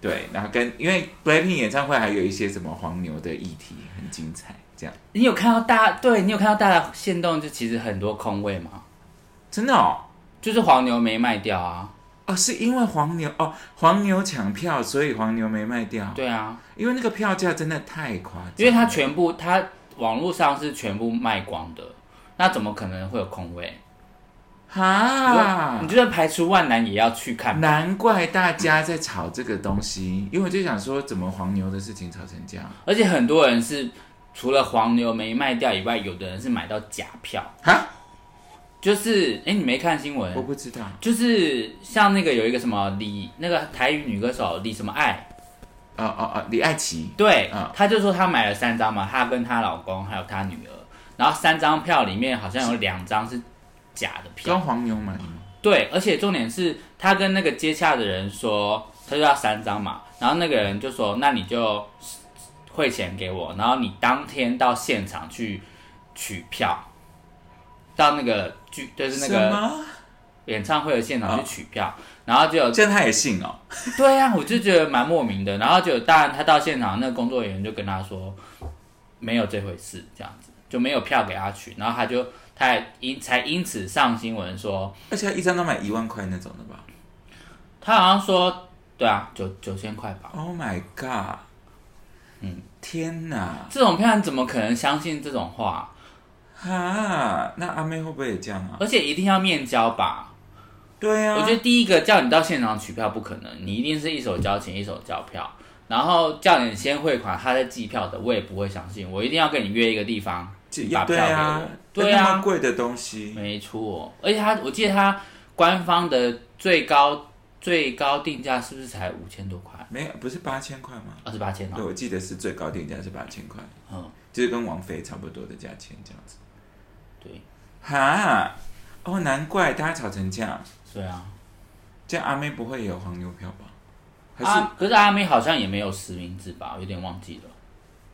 对，然后跟因为 Blackpink 演唱会还有一些什么黄牛的议题，很精彩。这样你有看到大？对你有看到大的限动？就其实很多空位吗，真的哦就是黄牛没卖掉啊。哦，是因为黄牛哦，黄牛抢票，所以黄牛没卖掉。，对啊，因为那个票价真的太夸张，因为它全部它网络上是全部卖光的，那怎么可能会有空位？哈。你，就算排除万难也要去看。难怪大家在吵这个东西，因为我就想说，怎么黄牛的事情吵成这样？而且很多人是除了黄牛没卖掉以外，有的人是买到假票，哈，就是哎，你没看新闻？我不知道。就是像那个有一个什么李那个台语女歌手李什么爱，哦哦哦，李爱琪，对，嗯她就说她买了三张嘛，她跟她老公还有她女儿，然后三张票里面好像有两张是假的票跟票，黄牛买的吗？对，而且重点是他跟那个接洽的人说，他就要三张嘛，然后那个人就说那你就汇钱给我，然后你当天到现场去取票，到那个剧就是那个？演唱会的现场去取票，然后就有这样他也信哦？对呀、我就觉得蛮莫名的。然后就当然他到现场，那个工作人员就跟他说没有这回事，这样子就没有票给他取。然后他就他因才因此上新闻说，而且他一张都买一万块那种的吧他好像说对啊，九九千块吧。？Oh my god！嗯，天哪！这种票你怎么可能相信这种话？哈，那阿妹会不会也这样啊？而且一定要面交吧？对啊，我觉得第一个叫你到现场取票不可能，你一定是一手交钱一手交票，然后叫你先汇款，他再寄票的，我也不会相信。我一定要跟你约一个地方，这把票给我，对啊那么贵的东西，没错，而且它，我记得它官方的最高最高定价是不是才五千多块？没有不是八千块吗？二十八千对，哦。我记得是最高定价是八千块，嗯，就是跟王菲差不多的价钱这样子。对，哈，哦，难怪大家吵成这样，对啊。这样阿妹不会有黄牛票吧？还是、啊，可是阿妹好像也没有实名制吧？有点忘记了，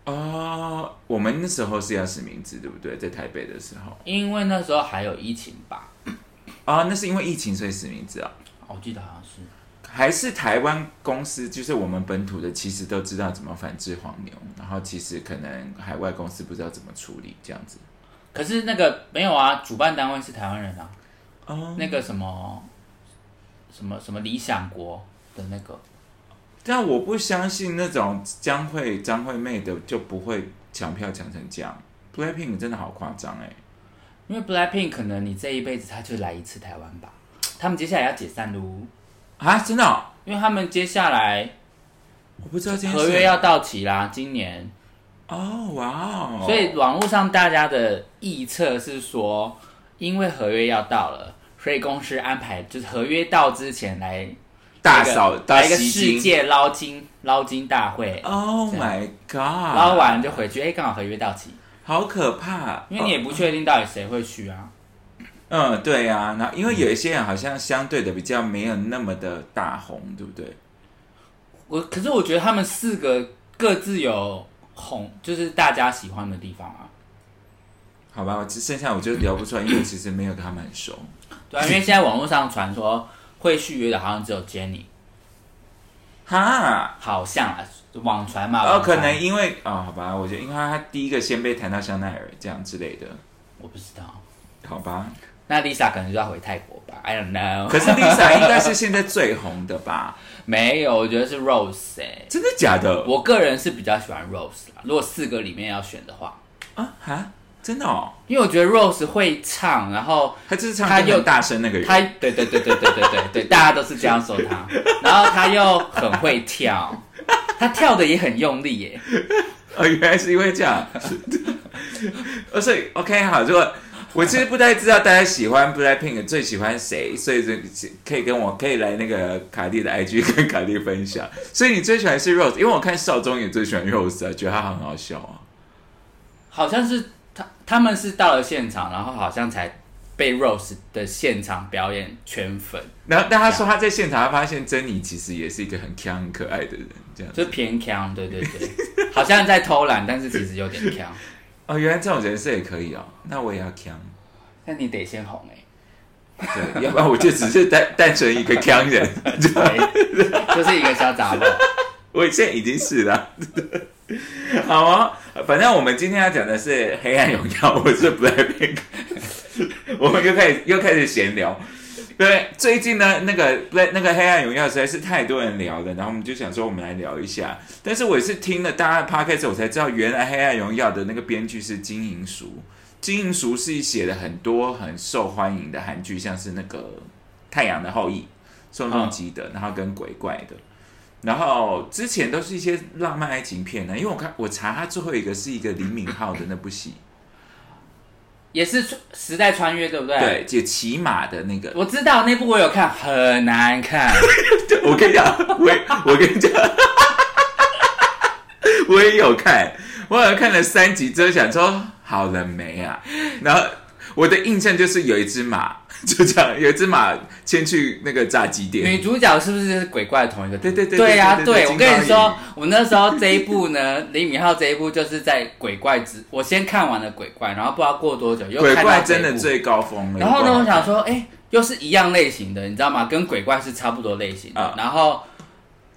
哦，我们那时候是要实名制，对不对？在台北的时候，因为那时候还有疫情吧？哦，那是因为疫情所以实名制啊。我记得好像是。还是台湾公司，就是我们本土的，其实都知道怎么反制黄牛，然后其实可能海外公司不知道怎么处理这样子。可是那个没有啊，主办单位是台湾人啊，哦，那个什么什么什么理想国的那个，但我不相信那种将会张惠妹的就不会抢票抢成这样。Blackpink 真的好夸张哎！因为 Blackpink 可能你这一辈子他就来一次台湾吧，他们接下来要解散喽，啊，真的哦、因为他们接下来我不知道。合约要到期啦，今年。哦，哇哦！所以网络上大家的臆测是说，因为合约要到了，所以公司安排就是合约到之前来大扫大来一个。世界捞金捞金大会，Oh my god！捞完就回去，哎，刚好合约到期，好可怕，因为你也不确定到底谁会去啊。嗯，对啊，那因为有一些人好像相对的比较没有那么的大红，对不对？我可是我觉得他们四个各自有红，就是大家喜欢的地方啊。好吧，我只剩下我就聊不出来，因为我其实没有跟他们很熟。对啊，因为现在网络上传说会续约的，好像只有 Jenny，哈，好像啊，网传嘛。哦，网传可能因为哦，好吧，我觉得因为他第一个先被谈到香奈儿这样之类的，我不知道。好吧。那 Lisa 可能就要回泰国吧，I don't know。可是 Lisa 应该是现在最红的吧？没有，我觉得是 Rose 哎、真的假的？我个人是比较喜欢 Rose 啦。如果四个里面要选的话，啊哈，真的哦，因为我觉得 Rose 会唱，然后他就是唱他又大声那个人。他对对对对对对对对，大家都是这样说他，然后他又很会跳，他跳的也很用力耶。哦，原来是因为这样。哦，所以 OK 好，如果我其实不太知道大家喜欢 Blackpink 最喜欢谁，所以这可以跟我可以来那个卡蒂的 IG 跟卡蒂分享。所以你最喜欢是 Rose，因为我看少中也最喜欢 Rose 啊，觉得他很好笑啊。好像是他他们是到了现场，然后好像才被 Rose 的现场表演圈粉，然后但他说他在现场，他发现珍妮其实也是一个很强很可爱的人，这样就偏强，对对对，好像在偷懒，但是其实有点强。哦，原来这种人设也可以哦，那我也要强。那你得先红哎、对，要不然我就只是单单纯一个强人，对，就是一个小杂货。我现在已经是了。好啊，反正我们今天要讲的是《黑暗荣耀》，我是 Blackpink，我们又开始又开始闲聊。对，最近呢，那个那那个《黑暗荣耀》实在是太多人聊了，然后我们就想说，我们来聊一下。但是我也是听了大家的 podcast，我才知道原来《黑暗荣耀》的那个编剧是金银淑。金银淑是写了很多很受欢迎的韩剧，像是那个《太阳的后裔》、宋仲基的，然后跟鬼怪的。然后之前都是一些浪漫爱情片呢，因为我看我查他最后一个是一个李敏镐的那部戏，也是时代穿越，对不对？，对，就骑马的那个。我知道那部我有看，很难看。我跟你讲，我我跟你讲，我也有看，我好像看了三集之后想说好了没啊？然后我的印象就是有一只马，就这样，有一只马牵去那个炸鸡店。女主角是不是就是鬼怪的同一个？对对对对呀、对我跟你说，我那时候这一部呢，李敏镐这一部就是在鬼怪之，我先看完了鬼怪，然后不知道过多久又鬼看到这一怪真的最高峰了。然后呢，我想说，哎、又是一样类型的，你知道吗？跟鬼怪是差不多类型的，啊然后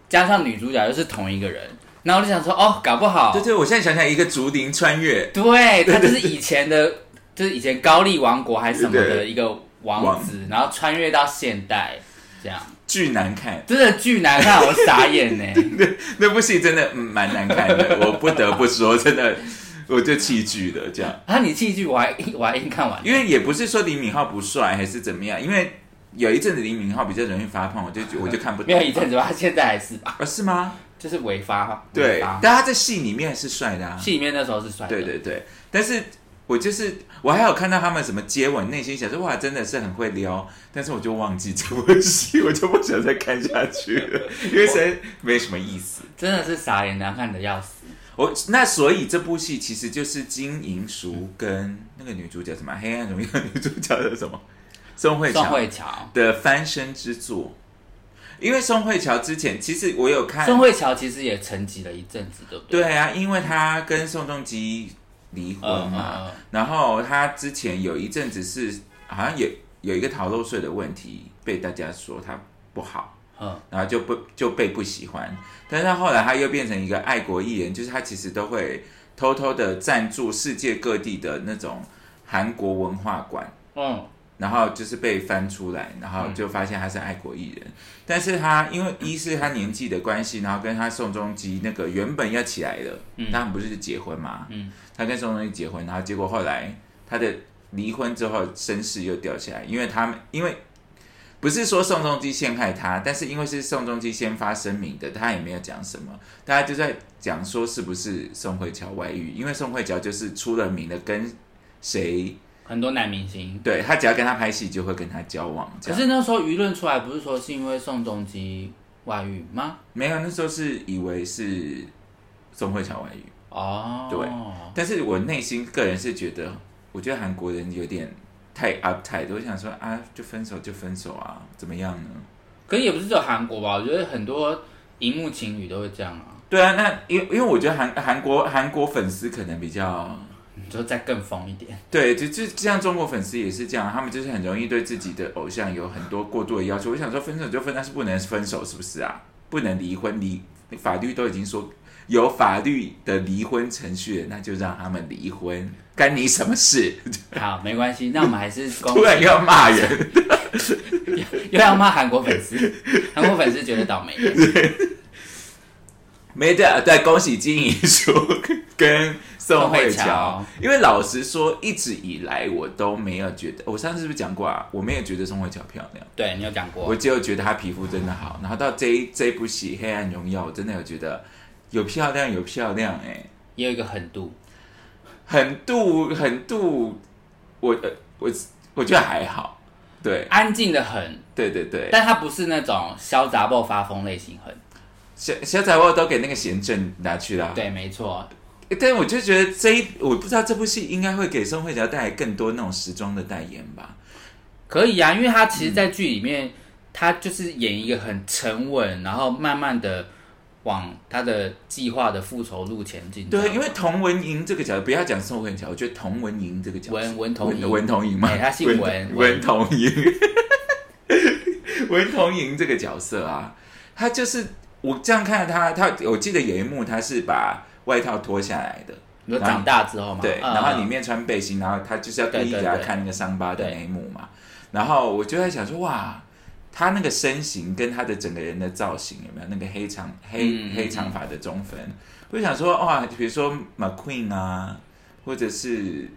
加上女主角又是同一个人，然后我就想说，哦，搞不好，对对，我现在想想，一个竹林穿越，对，他就是以 前的，就是以前高丽王国还是什么的一个王子，然后穿越到现代，这样巨难看。真的巨难看，我傻眼呢。那那部戏真的嗯蛮难看的，我不得不说，真的我就弃剧了这样。啊，你弃剧我还我还硬看完，因为也不是说李敏镐不帅还是怎么样，因为有一阵子李敏镐比较容易发胖，我就 我就看不懂。没有一阵子吧，现在还是吧，啊？是吗？就是违法，对但他在戏里面是帅的啊。戏里面那时候是帅的，对对对，但是我就是我还有看到他们什么接吻，内心想说哇，真的是很会撩，但是我就忘记这部戏，我就不想再看下去了，因为实在没什么意思。真的是傻眼，难看的要死。我那所以这部戏其实就是金银淑跟那个女主角什么《黑暗荣耀》女主角的什么宋慧宋乔慧乔，的翻身之作。因为宋慧乔之前其实我有看，宋慧乔其实也沉寂了一阵子，对不对？对啊，因为她跟宋仲基离婚嗯，嘛，嗯然后他之前有一阵子是好像有有一个逃漏税的问题，被大家说他不好，嗯然后就不就被不喜欢。但是他后来他又变成一个爱国艺人，就是他其实都会偷偷的赞助世界各地的那种韩国文化馆，嗯，然后就是被翻出来，然后就发现他是爱国艺人。但是他因为一是他年纪的关系，然后跟他宋仲基那个原本要起来了，他们不是结婚嘛，嗯。他跟宋仲基结婚，然后结果后来他的离婚之后身世又掉下来，因为他们因为。不是说宋仲基陷害他，但是因为是宋仲基先发声明的，他也没有讲什么，大家就在讲说是不是宋慧乔外遇，因为宋慧乔就是出了名的跟谁很多男明星。对他只要跟他拍戏，就会跟他交往。可是那时候舆论出来，不是说是因为宋仲基外遇吗？没有，那时候是以为是宋慧乔外遇，哦，对但是我内心个人是觉得，我觉得韩国人有点太 uptight，我想说啊，就分手就分手啊，怎么样呢？可是也不是只有韩国吧？我觉得很多荧幕情侣都会这样啊，对啊，那因因为我觉得韩韩国韩国粉丝可能比较就再更疯一点。对，就就像中国粉丝也是这样，他们就是很容易对自己的偶像有很多过度的要求。我想说分手就分，但是不能分手，是不是啊？不能离婚，离法律都已经说有法律的离婚程序了，那就让他们离婚，干你什么事？好，没关系，那我们还是 恭突然，又要骂人，又要骂韩国粉丝，韩国粉丝觉得倒霉。没的，对，恭喜金银淑跟宋慧乔。乔。因为老实说，一直以来我都没有觉得，我上次是不是讲过啊？我没有觉得宋慧乔漂亮。对你有讲过。我，只有觉得她皮肤真的好，然后到这一这一部戏《黑暗荣耀》，我真的有觉得有漂亮有漂亮哎、也有一个狠度，很度很度，我呃我我觉得还好，对。安静的很，对对对，但他不是那种潇洒爆发疯类型很。小小仔我都给那个贤正拿去了，对，没错，但我就觉得这一我不知道这部戏应该会给宋慧乔带来更多那种时装的代言吧。可以啊，因为他其实，在剧里面，他就是演一个很沉稳，然后慢慢的往他的计划的复仇路前进。对，因为童文莹这个角色，不要讲宋慧乔，我觉得童文莹这个角色，文文童莹，文童莹嘛，哎他姓文文童莹，文童莹这个角色啊，他就是我这样看他，他我记得有一幕他是把外套脱下来的，你说长大之后嘛，对，嗯然后里面穿背心，然后他就是要故意给他看那个伤疤的那一幕嘛。然后我就在想说，哇，他那个身形跟他的整个人的造型有没有那个黑长黑、黑长发的中分？我就想说，哇，比如说 McQueen 啊，或者是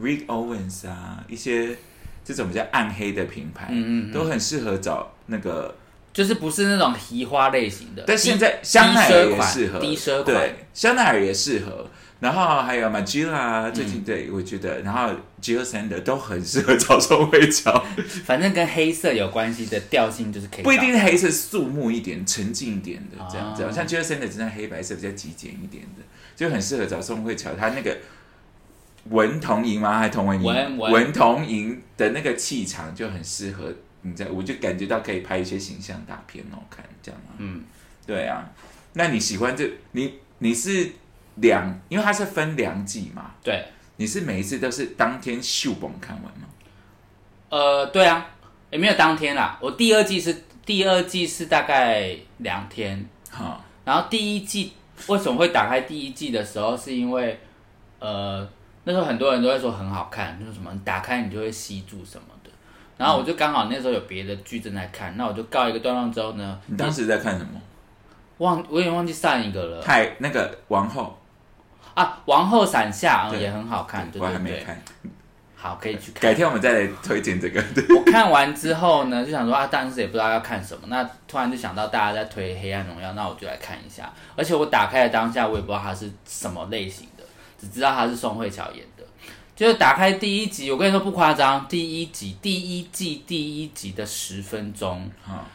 Rick Owens 啊，一些这种比较暗黑的品牌，嗯嗯嗯都很适合找那个。就是不是那种提花类型的，但现在香奈儿也适合，低奢款，对，香奈儿也适合。然后还有 Magilla，最近对我觉得，然后 Jill Sander 都很适合找宋慧乔，反正跟黑色有关系的调性就是可以，不一定是黑色，肃穆一点、沉静一点的这样子。哦像 Jill Sander 真的黑白色比较极简一点的，就很适合找宋慧乔。她那个文童莹吗？还童文莹？文文文童莹的那个气场就很适合你在，我就感觉到可以拍一些形象大片哦，看这样啊。嗯，对啊，那你喜欢这你你是两，因为它是分两季嘛，对，你是每一次都是当天秀本看完吗？呃，对啊，也没有当天啦，我第二季是第二季是大概两天，哈，然后第一季为什么会打开第一季的时候，是因为呃那时候很多人都会说很好看，就是什么你打开你就会吸住什么。的。然后我就刚好那时候有别的剧正在看，那我就告一个段落之后呢，你当时在看什么？忘我有点忘记上一个了太那个王后，啊，王后伞下、也很好看，对我还对对，没看，好可以去看改。天我们再来推荐这个。对，我看完之后呢，就想说啊，当时也不知道要看什么。那突然就想到大家在推《黑暗荣耀》，那我就来看一下。而且我打开的当下，我也不知道它是什么类型的，只知道它是宋慧乔演的。就是打开第一集，我跟你说不夸张，第一集第一季第一集的十分钟，哈，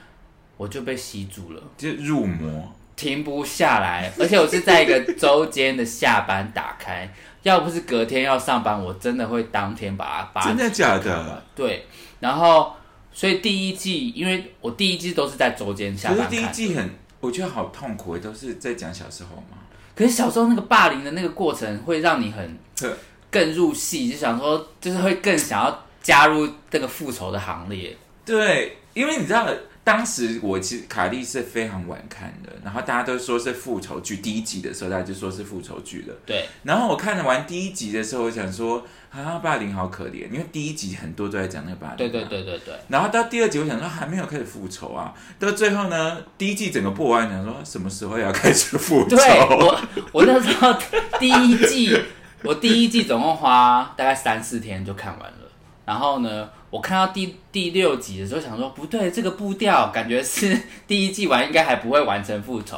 我就被吸住了，就入魔。停不下来。而且我是在一个周间的下班打开，要不是隔天要上班，我真的会当天把它把它真的假的？对，然后所以第一季，因为我第一季都是在周间下可是班，第一季很，我觉得好痛苦，都是在讲小时候嘛。可是小时候那个霸凌的那个过程，会让你很对更入戏，就想说，就是会更想要加入这个复仇的行列。对，因为你知道，当时我其实卡莉是非常晚看的，然后大家都说是复仇剧，第一集的时候大家就说是复仇剧了。对，然后我看完第一集的时候，我想说啊，霸凌好可怜，因为第一集很多都在讲那个霸凌、对对。对对对，然后到第二集，我想说还没有开始复仇啊，到最后呢，第一季整个播完，想说什么时候要开始复仇？对我我那时候第一季，我第一季总共花大概三四天就看完了。然后呢，我看到第第六集的时候，想说不对，这个步调感觉是第一季完应该还不会完成复仇。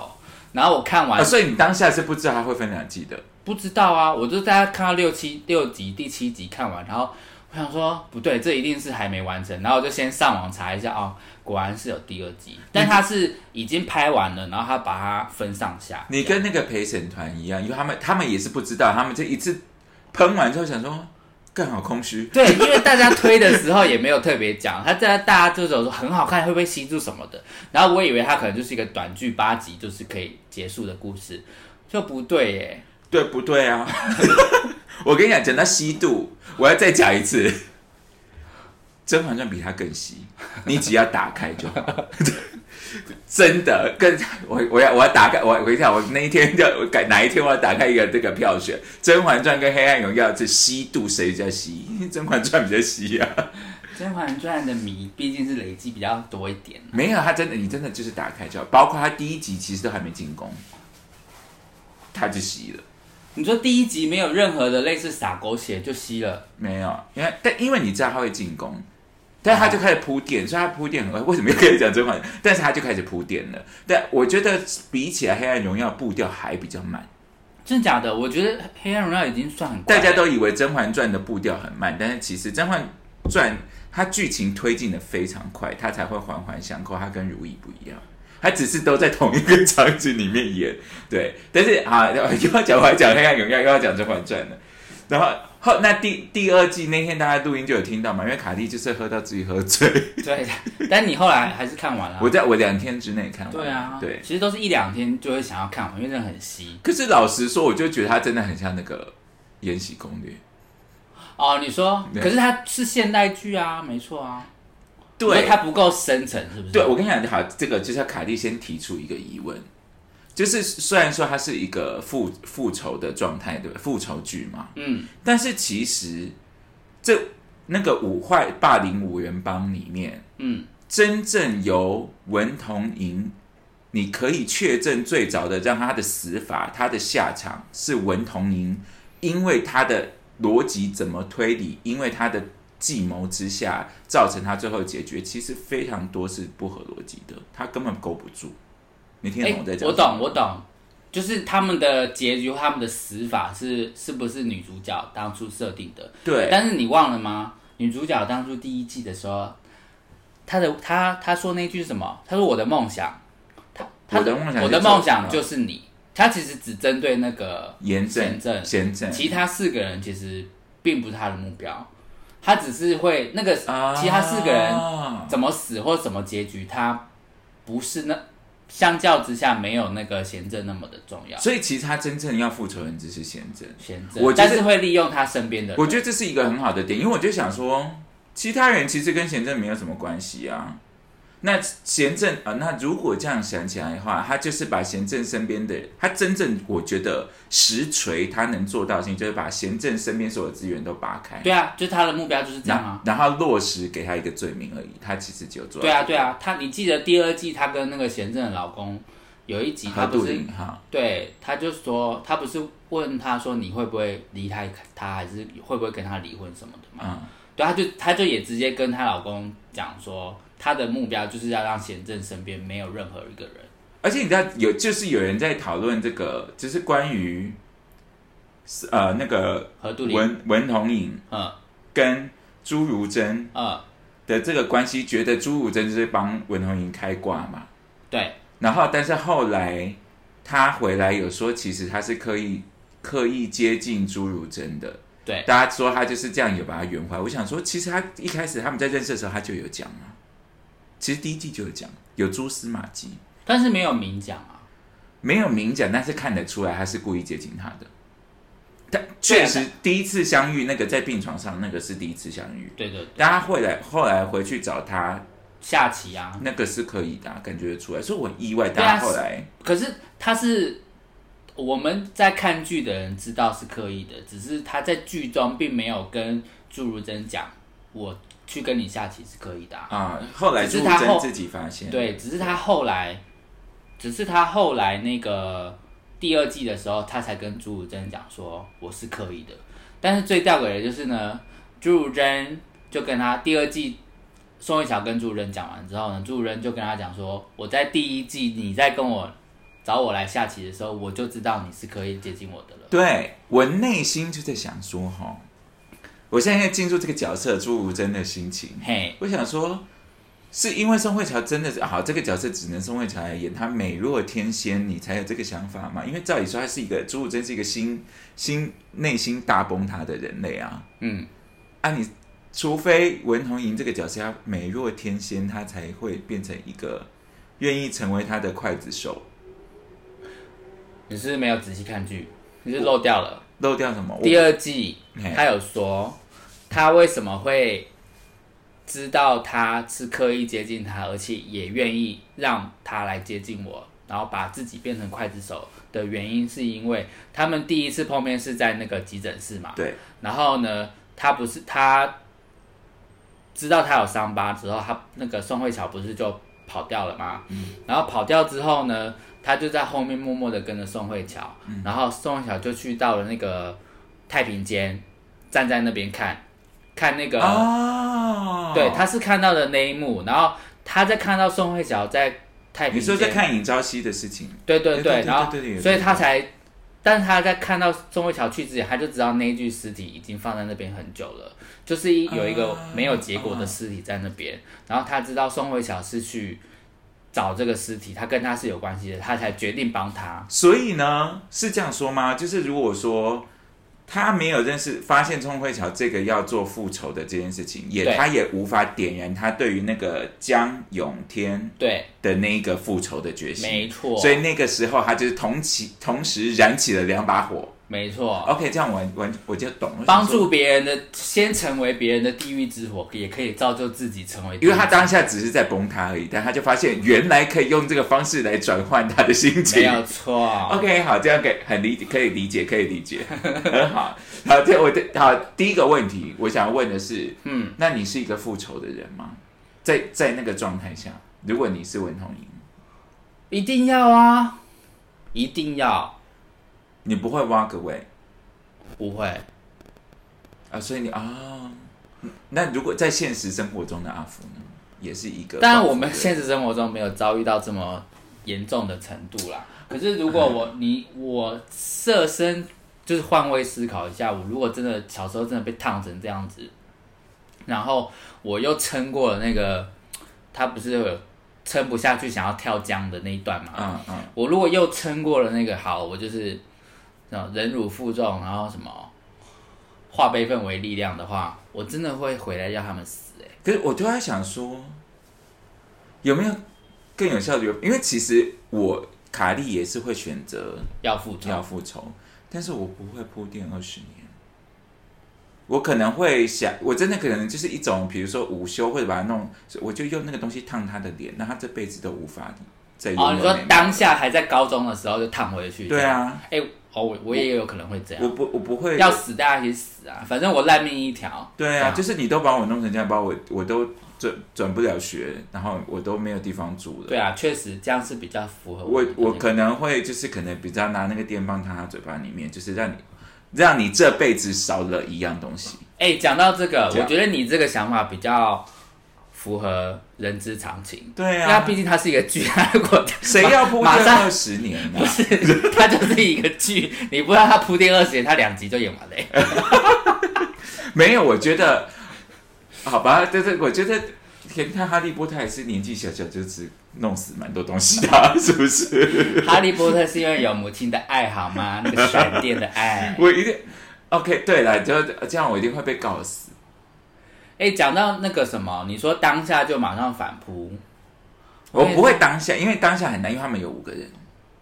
然后我看完啊，所以你当下是不知道它会分两季的。不知道啊，我就大概看到六七六集，第七集看完，然后我想说不对，这一定是还没完成，然后我就先上网查一下哦，果然是有第二集，但他是已经拍完了，然后他把它分上下。你跟那个陪审团一样，因为他们他们也是不知道，他们这一次喷完之后想说，更好空虚。对，因为大家推的时候也没有特别讲，他在大家就是有说很好看，会不会吸住什么的。然后我以为他可能就是一个短剧八集，就是可以结束的故事，就不对耶。对不对啊？我跟你讲，讲到吸度，我要再讲一次，《甄嬛传》比他更吸，你只要打开就好。真的，跟我我要我要打开，我我跟你讲，我那一天要改哪一天我要打开一个这个票选，《甄嬛传》跟《黑暗荣耀》这吸度谁比较吸？《甄嬛传》比较吸啊。《甄嬛传》的迷毕竟是累积比较多一点，没有，他真的，你真的就是打开就好，包括他第一集其实都还没进宫，他就吸了。你说第一集没有任何的类似撒狗血就吸了。没有，因为但因为你知道他会进攻，但他就开始铺垫，所以他铺垫很快。为什么又开始讲甄嬛？但是他就开始铺垫了。但我觉得比起来《黑暗荣耀》步调还比较慢。真的假的？我觉得《黑暗荣耀》已经算很快。大家都以为《甄嬛传》的步调很慢，但是其实《甄嬛传，它剧情推进的非常快，它才会环环相扣。它跟如懿不一样，它只是都在同一个场景里面演，对。但是啊，又要讲我还讲《黑暗荣耀》，又要讲《甄嬛传》了。然后后那第第二季那天大家录音就有听到嘛，因为卡蒂就是喝到自己喝醉。对，但你后来还是看完了。我在我两天之内看完。对啊，对。其实都是一两天就会想要看完，因为真的很稀。可是老实说，我就觉得它真的很像那个《延禧攻略》。哦，你说，可是它是现代剧啊，没错啊。对，它不够深层，是不是？对，我跟你讲，好，这个就是卡蒂先提出一个疑问，就是虽然说它是一个复复仇的状态，对复仇剧嘛，嗯，但是其实这那个五坏霸凌五人帮里面，嗯，真正由文童莹，你可以确证最早的让他的死法，他的下场是文童莹，因为他的。逻辑怎么推理？因为他的计谋之下，造成他最后解决，其实非常多是不合逻辑的，他根本勾不住。你听懂我在讲？我懂，我懂，就是他们的结局，他们的死法是是不是女主角当初设定的？对。但是你忘了吗？女主角当初第一季的时候，她的她她说那句是什么？她说我的梦想，她我的梦想，我的梦想就是你。她其实只针对那个严正，严正，其他四个人其实并不是她的目标，她只是会那个其他四个人怎么死或什么结局，他不是那相较之下没有那个贤正那么的重要。所以其实他真正要复仇人只是贤正，贤正，但是会利用他身边的。我觉得这是一个很好的点，因为我就想说，其他人其实跟贤正没有什么关系啊。那贤正啊，那如果这样想起来的话，他就是把贤正身边的，他真正我觉得实锤他能做到的事情，就是把贤正身边所有资源都拔开。对啊，就他的目标就是这样啊。然后落实给他一个罪名而已，他其实就做。对啊，对啊，他你记得第二季他跟那个贤正的老公有一集，他不是对，他就说他不是问他说你会不会离开他，还是会不会跟他离婚什么的嘛？嗯，对，他就他就也直接跟她老公讲说。他的目标就是要让贤正身边没有任何一个人，而且你知道有就是有人在讨论这个，就是关于呃那个文文童颖嗯。跟朱如贞嗯。的这个关系，觉得朱如贞就是帮文童颖开挂嘛，对，然后但是后来他回来有说，其实他是刻意刻意接近朱如贞的，对，大家说他就是这样有把他圆回来。我想说，其实他一开始他们在认识的时候，他就有讲啊。其实第一季就有讲，有蛛丝马迹，但是没有明讲啊，没有明讲，但是看得出来他是故意接近他的。但确实第一次相遇，那个在病床上，那个是第一次相遇。对对，但他后来后来回去找他下棋啊，那个是可以的，感觉出来，所以我很意外。大家后来，可是他是我们在看剧的人知道是刻意的，只是他在剧中并没有跟朱如贞讲我。去跟你下棋是可以的啊。后来是他后自己发现，对，只是他后来，只是他后来那个第二季的时候，他才跟朱汝贞讲说我是可以的。但是最吊诡的就是呢，朱汝贞就跟他第二季宋慧乔跟朱如贞讲完之后呢，朱如贞就跟他讲说，我在第一季你在跟我找我来下棋的时候，我就知道你是可以接近我的了。对我内心就在想说哈。我现在进入这个角色朱如真的心情，嘿，我想说，是因为宋慧乔真的是好，这个角色只能宋慧乔来演，她美若天仙，你才有这个想法嘛？因为照理说，她是一个朱如真是一个心心内心大崩塌的人类啊，嗯，啊，你除非文童莹这个角色要美若天仙，她才会变成一个愿意成为他的刽子手。你是没有仔细看剧，你是漏掉了，漏掉什么？第二季他有说。他为什么会知道他是刻意接近他，而且也愿意让他来接近我，然后把自己变成刽子手的原因，是因为他们第一次碰面是在那个急诊室嘛？对。然后呢，他不是他知道他有伤疤之后，他那个宋慧乔不是就跑掉了吗？嗯。然后跑掉之后呢，他就在后面默默的跟着宋慧乔，然后宋慧乔就去到了那个太平间，站在那边看。看那个，对，他是看到的那一幕，然后他在看到宋慧乔在太平，你说在看尹朝熙的事情，对对对，然后所以他才但是他在看到宋慧乔去之前，他就知道那一具尸体已经放在那边很久了，就是一有一个没有结果的尸体在那边，然后他知道宋慧乔是去找这个尸体，他跟他是有关系的，他才决定帮他。所以呢，是这样说吗？就是如果说他没有认识、发现钟慧乔这个要做复仇的这件事情，也他也无法点燃他对于那个江永天对，的那一个复仇的决心。没错，所以那个时候他就是同起同时燃起了两把火。没错，OK，这样我我我就懂了。帮助别人的，先成为别人的地狱之火，也可以造就自己成为。因为他当下只是在崩塌而已，但他就发现原来可以用这个方式来转换他的心情。没有错。OK，好，这样可以很理解，可以理解，可以理解，很 好。好，这我的好第一个问题，我想问的是，嗯，那你是一个复仇的人吗？在在那个状态下，如果你是文童莹，一定要啊，一定要，你不会 walk away 不会。啊？所以你啊，那如果在现实生活中的阿福呢，也是一个报复的人？当然，我们现实生活中没有遭遇到这么严重的程度啦。可是，如果我 你我设身就是换位思考一下，我如果真的小时候真的被烫成这样子，然后我又撑过了那个，他不是有撑不下去想要跳江的那一段嘛？嗯嗯，我如果又撑过了那个，好，我就是那忍辱负重，然后什么化悲愤为力量的话，我真的会回来要他们死、欸。可是我就在想说，有没有更有效的？因为其实我卡利也是会选择要复仇，要复仇，但是我不会铺垫二十年。我可能会想，我真的可能就是一种，比如说午休或者把它弄，我就用那个东西烫他的脸，那他这辈子都无法再哦，你说当下还在高中的时候就烫回去？对，啊，哎、哦，我我也有可能会这样，我不我不会要死大家一起死啊，反正我烂命一条。对啊，就是你都把我弄成这样，把我我都转转不了学，然后我都没有地方住了。对啊，确实这样是比较符合我我可能会就是可能比较拿那个电棒烫他嘴巴里面，就是让你让你这辈子少了一样东西。哎，讲到这个，我觉得你这个想法比较符合人之常情。对因为它毕竟它是一个剧，它如果谁要铺垫二十年呢、不是，它就是一个剧，你不知道它铺垫二十年，它两集就演完了、没有，我觉得，好吧，对对，我觉得连看哈利波特还是年纪小小就只弄死蛮多东西的啊、是不是？哈利波特是因为有母亲的爱好吗？那个闪电的爱。我一定 OK，对了，就这样，我一定会被告死。哎，讲到那个什么，你说当下就马上反扑，我不会当下，因为当下很难，因为他们有五个人。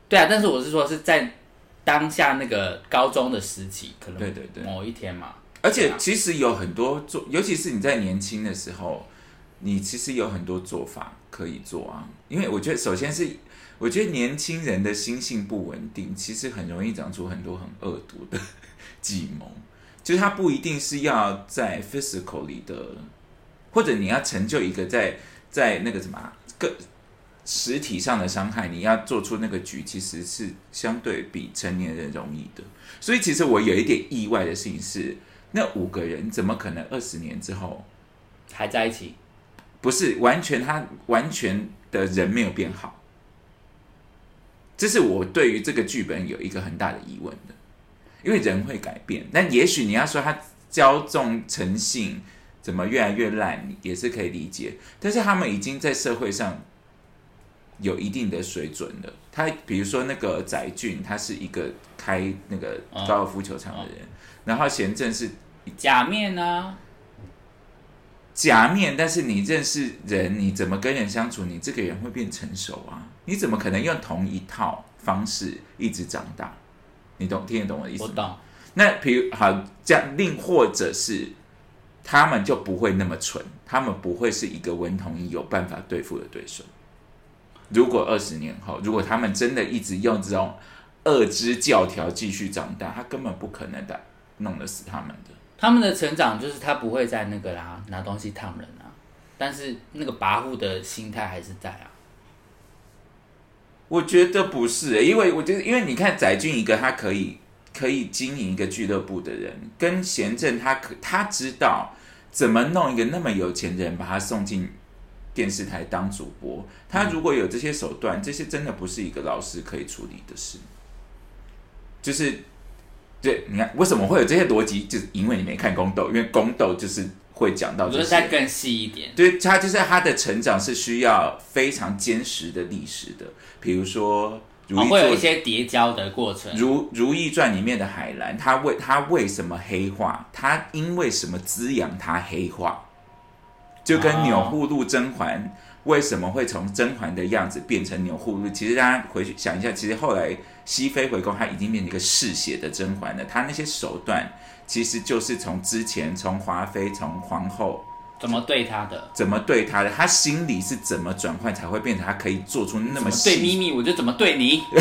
对啊，但是我是说是在当下那个高中的时期，可能对对对某一天嘛，而且其实有很多做，尤其是你在年轻的时候，你其实有很多做法可以做啊。因为我觉得，首先是我觉得年轻人的心性不稳定，其实很容易长出很多很恶毒的 计谋。就是他不一定是要在 physical 里的，或者你要成就一个在在那个什么啊个实体上的伤害，你要做出那个局，其实是相对比成年人容易的。所以其实我有一点意外的事情是，那五个人怎么可能二十年之后还在一起。不是完全他完全的人没有变好？这是我对于这个剧本有一个很大的疑问的，因为人会改变。那也许你要说他骄纵成性，怎么越来越烂，也是可以理解。但是他们已经在社会上有一定的水准了。他比如说那个载俊，他是一个开那个高尔夫球场的人，然后贤正是假面呢、假面，但是你认识人，你怎么跟人相处，你这个人会变成熟啊？你怎么可能用同一套方式一直长大？你懂听得懂我的意思吗？我懂。那比如好，这样另或者是他们就不会那么蠢，他们不会是一个文统一有办法对付的对手。如果二十年后，如果他们真的一直用这种二之教条继续长大，他根本不可能的弄得死他们的。他们的成长就是他不会再那个啦，拿东西烫人啊，但是那个跋扈的心态还是在啊。我觉得不是、因为我觉得，因为你看载俊一个他可以可以经营一个俱乐部的人，跟贤正他可他知道怎么弄一个那么有钱的人把他送进电视台当主播。他如果有这些手段，这些真的不是一个老师可以处理的事。就是对，你看为什么会有这些逻辑，就是因为你没看宫斗，因为宫斗就是会讲到我觉这些。得再更细一点。对，他就是他的成长是需要非常坚实的历史的，比如说《如会有一》些叠交的过程。如《如懿传》里面的海兰，他为他为什么黑化？他因为什么滋养他黑化？就跟哦钮祜禄甄嬛为什么会从甄嬛的样子变成钮祜禄？其实大家回去想一下，其实后来熹妃回宫，她已经变成一个嗜血的甄嬛了。她那些手段，其实就是从之前从华妃、从皇后怎么对他的？怎么对她的，她心里是怎么转换才会变成她可以做出那怎么么对咪咪，我就怎么对你。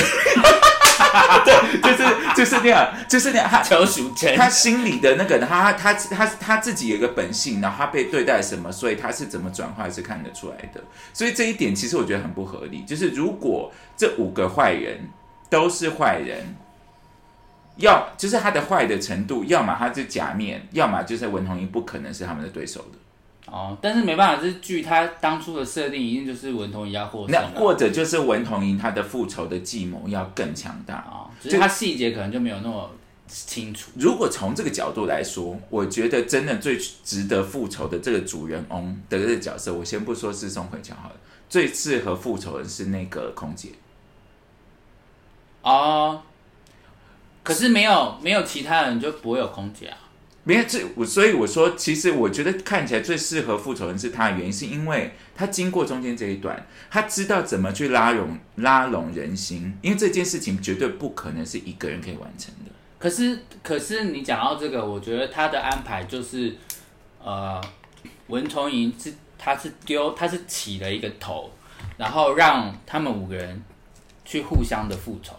就是就是那样，就是那样。他求属真。他心里的那个，他他他他自己有一个本性，然后他被对待什么，所以他是怎么转化是看得出来的。所以这一点其实我觉得很不合理。就是如果这五个坏人都是坏人，要就是他的坏的程度，要么他是假面，要么就是文童英不可能是他们的对手的。哦，但是没办法，这剧他当初的设定一定就是文童一要获胜那或者就是文童莹他的复仇的计谋要更强大。啊，只是他细节可能就没有那么清楚。如果从这个角度来说，我觉得真的最值得复仇的这个主人翁的这个角色，我先不说是宋慧乔好了，最适合复仇的是那个空姐。哦，可是没有没有其他人就不会有空姐啊。没有这我，所以我说，其实我觉得看起来最适合复仇人是他的原因，是因为他经过中间这一段，他知道怎么去拉拢拉拢人心，因为这件事情绝对不可能是一个人可以完成的。可是可是你讲到这个，我觉得他的安排就是，呃，文童莹是他是丢他是起了一个头，然后让他们五个人去互相的复仇，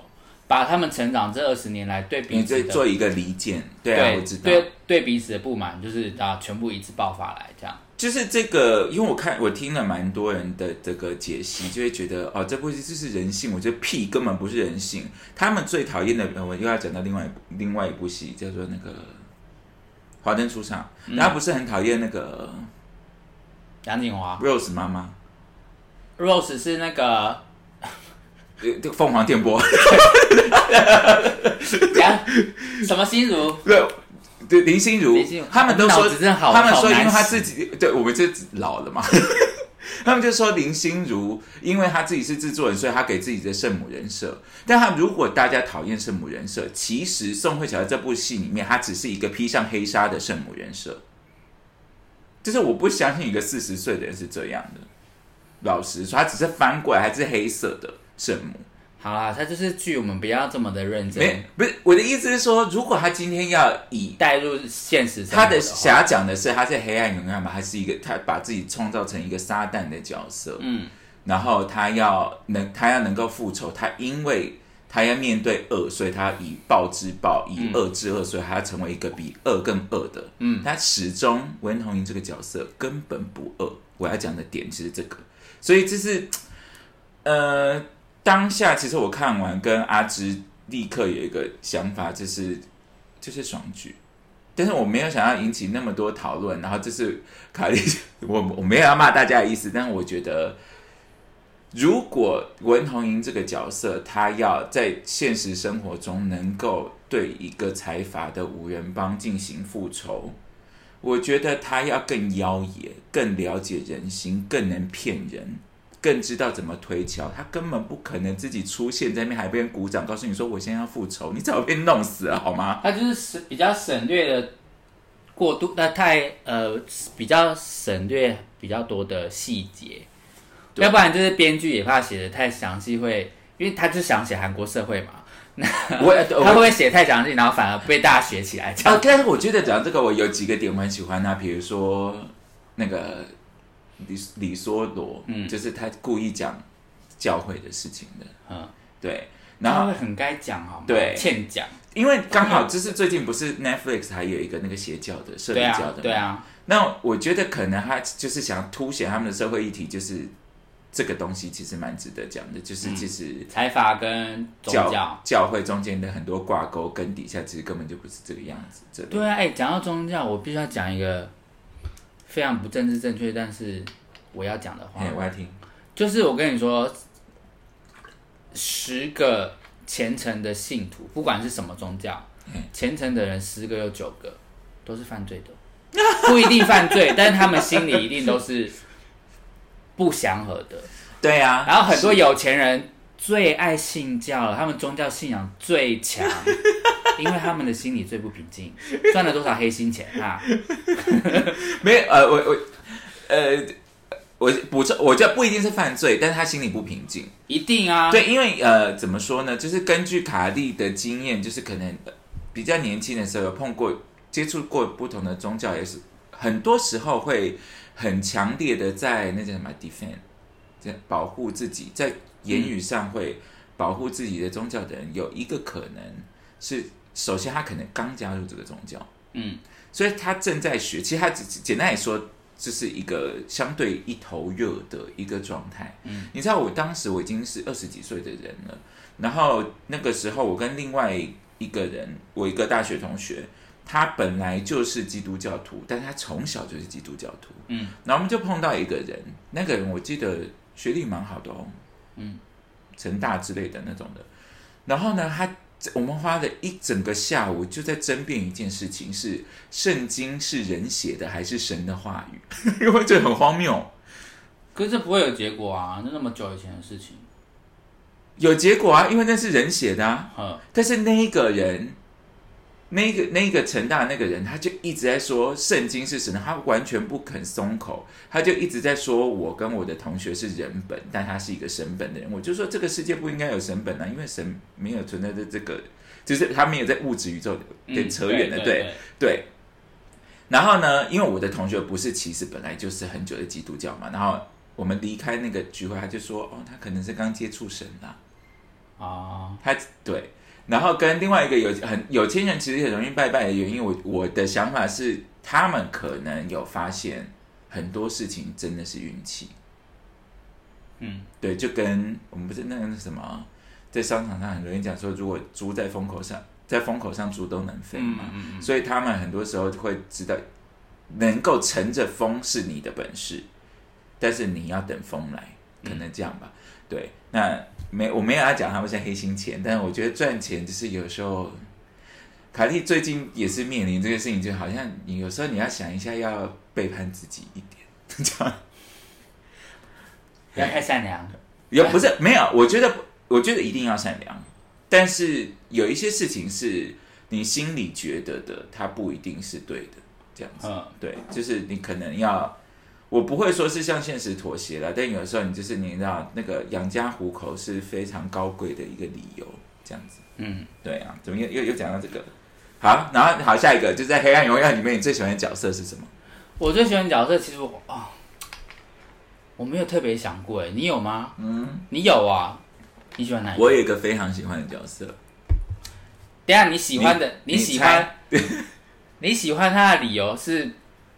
把他们成长这二十年来对彼此的在做一个离间，对啊，我知道。对对彼此的不满，就是啊全部一次爆发来这样。就是这个，因为我看我听了蛮多人的这个解析，就会觉得哦，这部戏就是人性。我觉得屁根本不是人性。他们最讨厌的，呃我又要讲到另外一部另外一部戏，叫做那个《华灯初上》，他不是很讨厌那个杨锦华 Rose 妈妈，Rose 是那个呃，这个凤凰电波，杨什么心如，对对，林心如林心如，他们都说他们说因为他自己，对我们这老了嘛。他们就说林心如，因为他自己是制作人，所以他给自己的圣母人设。但他如果大家讨厌圣母人设，其实宋慧乔在这部戏里面，她只是一个披上黑纱的圣母人设。就是我不相信一个四十岁的人是这样的。老实说，他只是翻过来，还是黑色的圣母。好啦，他就是剧，我们不要这么的认真。没，不是我的意思是说，如果他今天要以带入现实生活他的想要讲的是，他是黑暗勇敢嘛，他是一个他把自己创造成一个撒旦的角色，嗯，然后他要能他要能够复仇，他因为他要面对恶，所以他以暴制暴，以恶制恶，所以他要成为一个比恶更恶的，嗯，他始终文童莹这个角色根本不恶，我要讲的点就是这个，所以这是呃当下其实我看完跟阿芝立刻有一个想法，就是就是爽剧。但是我没有想要引起那么多讨论，然后这是卡莉，我我没有要骂大家的意思，但我觉得，如果文童莹这个角色，她要在现实生活中能够对一个财阀的五人帮进行复仇，我觉得她要更妖冶，更了解人心，更能骗人。更知道怎么推敲，他根本不可能自己出现在那边还被人鼓掌，告诉你说我现在要复仇，你早被弄死了好吗？他就是省比较省略的过度，那太呃比较省略比较多的细节，要不然就是编剧也怕写的太详细会，因为他就想写韩国社会嘛，我 他会不会写太详细，然后反而被大家学起来这啊？，但是我觉得讲这个，我有几个点我很喜欢啊，比如说那个李李梭罗，嗯。就是他故意讲教会的事情的，嗯，对，然后很该讲好吗？对。欠讲，因为刚好就是最近不是 Netflix 还有一个那个邪教的社对啊会教的，嘛对，啊，那我觉得可能他就是想凸显他们的社会议题，就是这个东西其实蛮值得讲的，就是其实财阀跟宗教、教。会中间的很多挂钩跟底下其实根本就不是这个样子，这对啊，哎、讲到宗教，我必须要讲一个非常不政治正确，但是我要讲的话哎，，我要听，就是我跟你说，十个虔诚的信徒，不管是什么宗教，虔诚的人十个有九个都是犯罪的，不一定犯罪，但是他们心里一定都是不祥和的。对啊，然后很多有钱人最爱信教了，他们宗教信仰最强，因为他们的心里最不平静，赚了多少黑心钱啊？没有呃，我我呃，我补充，我觉得不一定是犯罪，但是他心里不平静。一定啊，对，因为呃，怎么说呢？就是根据卡莉的经验，就是可能呃比较年轻的时候有碰过、接触过不同的宗教，也是很多时候会很强烈的在那叫什么 defend，在保护自己，在言语上会保护自己的宗教的人，有一个可能是，首先他可能刚加入这个宗教，嗯，所以他正在学。其实他只简单来说，这是一个相对一头热的一个状态。嗯，你知道，我当时我已经是二十几岁的人了，然后那个时候我跟另外一个人，我一个大学同学，他本来就是基督教徒，但他从小就是基督教徒。嗯，然后我们就碰到一个人，那个人我记得学历蛮好的哦，嗯，成大之类的那种的。然后呢，他我们花了一整个下午就在争辩一件事情：是圣经是人写的还是神的话语？因为这很荒谬。可是这不会有结果啊，那那么久以前的事情，有结果啊，因为那是人写的啊。呃，但是那一个人，那个那个成大那个人，他就一直在说圣经是神的，他完全不肯松口，他就一直在说我跟我的同学是人本，但他是一个神本的人。我就说这个世界不应该有神本啊，因为神没有存在的这个，就是他没有在物质宇宙给扯远了，嗯对对。然后呢，因为我的同学不是其实本来就是很久的基督教嘛，然后我们离开那个聚会，他就说哦，他可能是刚接触神啦、啊，他对，然后跟另外一个有很有钱人其实很容易拜拜的原因，我我的想法是，他们可能有发现很多事情真的是运气。嗯，对，就跟我们不是那个什么，在商场上很容易讲说，如果猪在风口上，在风口上猪都能飞嘛，嗯嗯所以他们很多时候会知道，能够乘着风是你的本事，但是你要等风来，可能这样吧。对，那没我没有要讲他们是黑心钱，但是我觉得赚钱就是有时候，卡莉最近也是面临这个事情，就好像你有时候你要想一下，要背叛自己一点，这样不要太善良，也不是没有，我觉得我觉得一定要善良，但是有一些事情是你心里觉得的，它不一定是对的，这样子。嗯，对，就是你可能要，我不会说是向现实妥协了，但有的时候你就是你知道那个养家糊口是非常高贵的一个理由，这样子。嗯，对啊，怎么又又又讲到这个？好，然后好，下一个就在《黑暗荣耀》里面，你最喜欢的角色是什么？我最喜欢的角色，其实我啊、我没有特别想过，哎，你有吗？嗯，你有啊？你喜欢哪一个？我有一个非常喜欢的角色，等下你喜欢的，你你喜欢，你喜欢他的理由是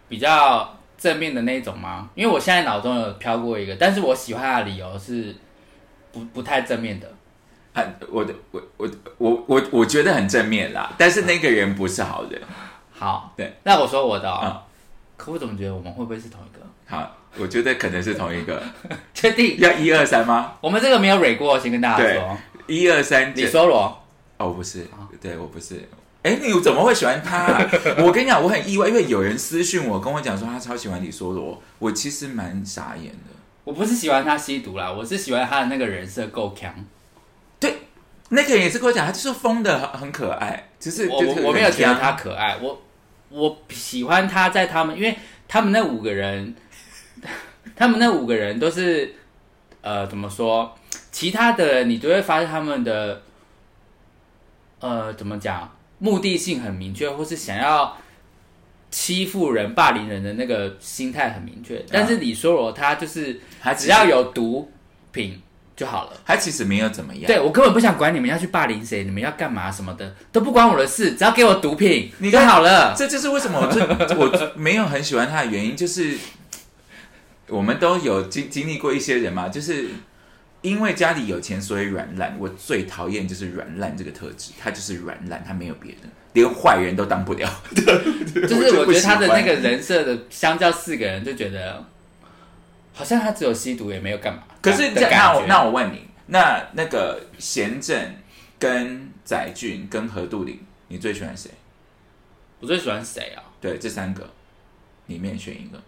比较正面的那一种吗？因为我现在脑中有飘过一个，但是我喜欢他的理由是不不太正面的。很，我的我我我我我觉得很正面啦，但是那个人不是好人。好，对，那我说我的哦。啊可我怎么觉得我们会不会是同一个？好，我觉得可能是同一个，确定？要一二三吗？我们这个没有蕊过，先跟大家说。一二三，你说罗，哦，不是，对我不是。哎，你怎么会喜欢他、啊？我跟你讲，我很意外，因为有人私讯我，跟我讲说他超喜欢李梭罗，我其实蛮傻眼的。我不是喜欢他吸毒啦，我是喜欢他的那个人设够强。对，那个人也是跟我讲，他就是疯的很很可爱，只是我我我没有觉得他可爱，我我喜欢他在他们，因为他们那五个人，他们那五个人都是呃怎么说？其他的你都会发现他们的呃怎么讲，目的性很明确，或是想要欺负人、霸凌人的那个心态很明确。但是李梭罗他就是他只只要有毒品就好了。他其实没有怎么样。对我根本不想管你们要去霸凌谁，你们要干嘛什么的都不关我的事，只要给我毒品就你就好了。这就是为什么我最 我没有很喜欢他的原因，就是我们都有经经历过一些人嘛，就是因为家里有钱，所以软烂。我最讨厌就是软烂这个特质，他就是软烂，他没有别的，连坏人都当不了。就是我觉得他的那个人设的，相较四个人就觉得，好像他只有吸毒也没有干嘛。可是那我那我问你，那那个贤正跟载俊跟何杜林，你最喜欢谁？我最喜欢谁啊？对，这三个里面选一个。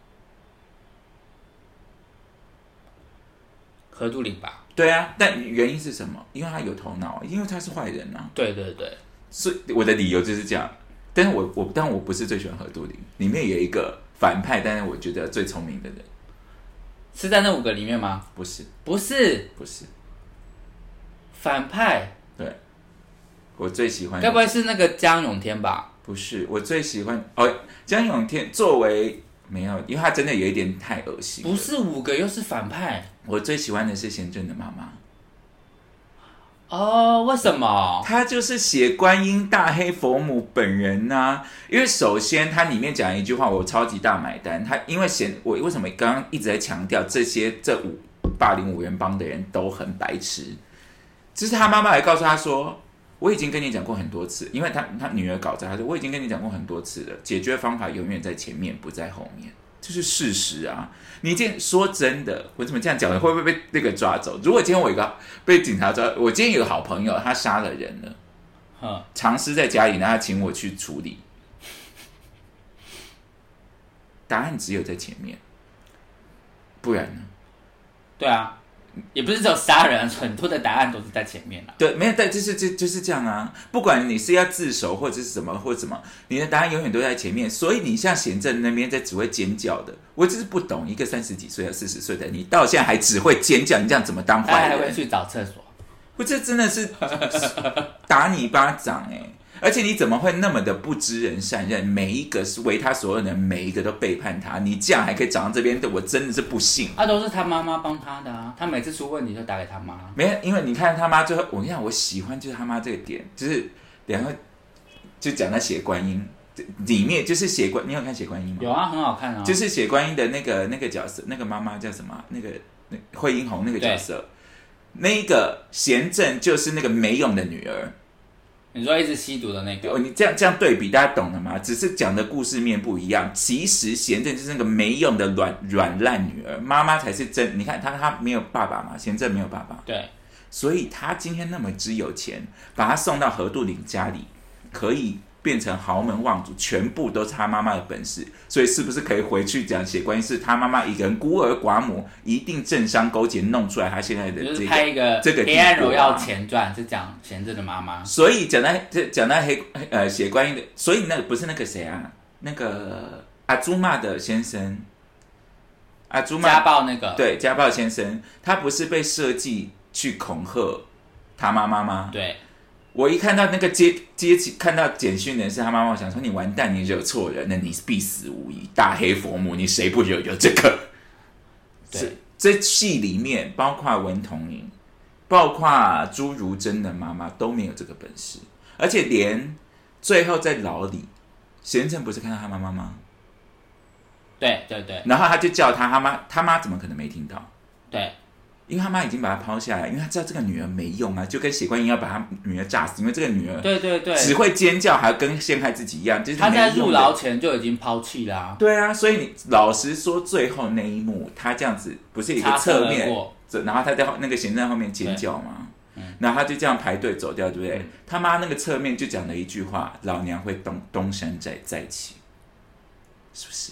何杜林吧？对啊，但原因是什么？因为他有头脑，因为他是坏人啊。对对对，所以我的理由就是这样。但是我我但我不是最喜欢何杜林，里面有一个反派，但是我觉得最聪明的人是在那五个里面吗？不是不是，不是，反派，对，我最喜欢的该不会是那个江永天吧？不是我最喜欢哦，江永天作为没有，因为他真的有一点太恶心。不是五个又是反派我最喜欢的是贤正的妈妈，哦？为什么？他就是写观音大黑佛母本人呐、因为首先它里面讲一句话，我超级大买单。他因为贤，我为什么刚刚一直在强调这些这五霸凌五人帮的人都很白痴？就是他妈妈还告诉他说。我已经跟你讲过很多次，因为他他女儿搞砸，他说我已经跟你讲过很多次了，解决方法永远在前面，不在后面，这是事实啊！你今天说真的，我怎么这样讲呢？会不会被那个抓走？如果今天我一个被警察抓，我今天有个好朋友，他杀了人了，嗯，藏尸在家里，然后他请我去处理，答案只有在前面，不然呢？对啊，也不是只有杀人，很多的答案都是在前面啊。对，没有，但就是就就是这样啊。不管你是要自首或者是什么或者什么，你的答案永远都在前面。所以你像贤正那边在只会尖叫的，我就是不懂，一个三十几岁、四十岁的你，到现在还只会尖叫，你这样怎么当坏人？他还会去找厕所，不，这真的是打你一巴掌哎、而且你怎么会那么的不知人善任？每一个是为他所有人，每一个都背叛他，你这样还可以长到这边，我真的是不信。啊，都是他妈妈帮他的啊。他每次出问题就打给他妈。没有，因为你看他妈最后，我跟你讲，我喜欢就是他妈这个点，就是两个就讲到血观音里面，就是写观，你有看写观音吗？有啊，很好看啊。就是写观音的那个那个角色，那个妈妈叫什么啊？那个那惠英红那个角色，那个贤正就是那个没用的女儿。你说一直吸毒的那哦，个，你这样这样对比，大家懂了吗？只是讲的故事面不一样。其实贤正就是那个没用的软软烂女儿，妈妈才是真。你看她她没有爸爸嘛，贤正没有爸爸，对，所以他今天那么之有钱，把他送到何杜岭家里，可以变成豪门望族，全部都是他妈妈的本事。所以是不是可以回去讲写关系是他妈妈一个人孤儿寡母，一定政商勾结弄出来他现在的就是这个。拍一个这个《黑暗荣耀前传》，是讲贤正的妈妈。所以讲到这讲到黑呃写关于的，所以那个不是那个谁啊，那个阿朱玛的先生，阿朱玛家暴那个，对家暴先生，他不是被设计去恐吓他妈妈吗？对我一看到那个接接起看到简讯的是他妈妈，我想说你完蛋，你惹错人了，你必死无疑。大黑佛母，你谁不惹有这个？对，这戏里面包括文童莹，包括朱如真的妈妈都没有这个本事，而且连最后在牢里，贤正不是看到他妈妈吗？对对对然后他就叫他，他妈他妈怎么可能没听到？对，因为他妈已经把他抛下来，因为他知道这个女儿没用啊，就跟血观音要把他女儿炸死，因为这个女儿对对对，只会尖叫，还跟陷害自己一样，就是他在入牢前就已经抛弃啦、对啊，所以你老实说，最后那一幕，他这样子不是一个侧面，然后他在后那个贤正后面尖叫吗？然后他就这样排队走掉，对不对？嗯他妈那个侧面就讲了一句话：“老娘会东东山再再起。”是不是？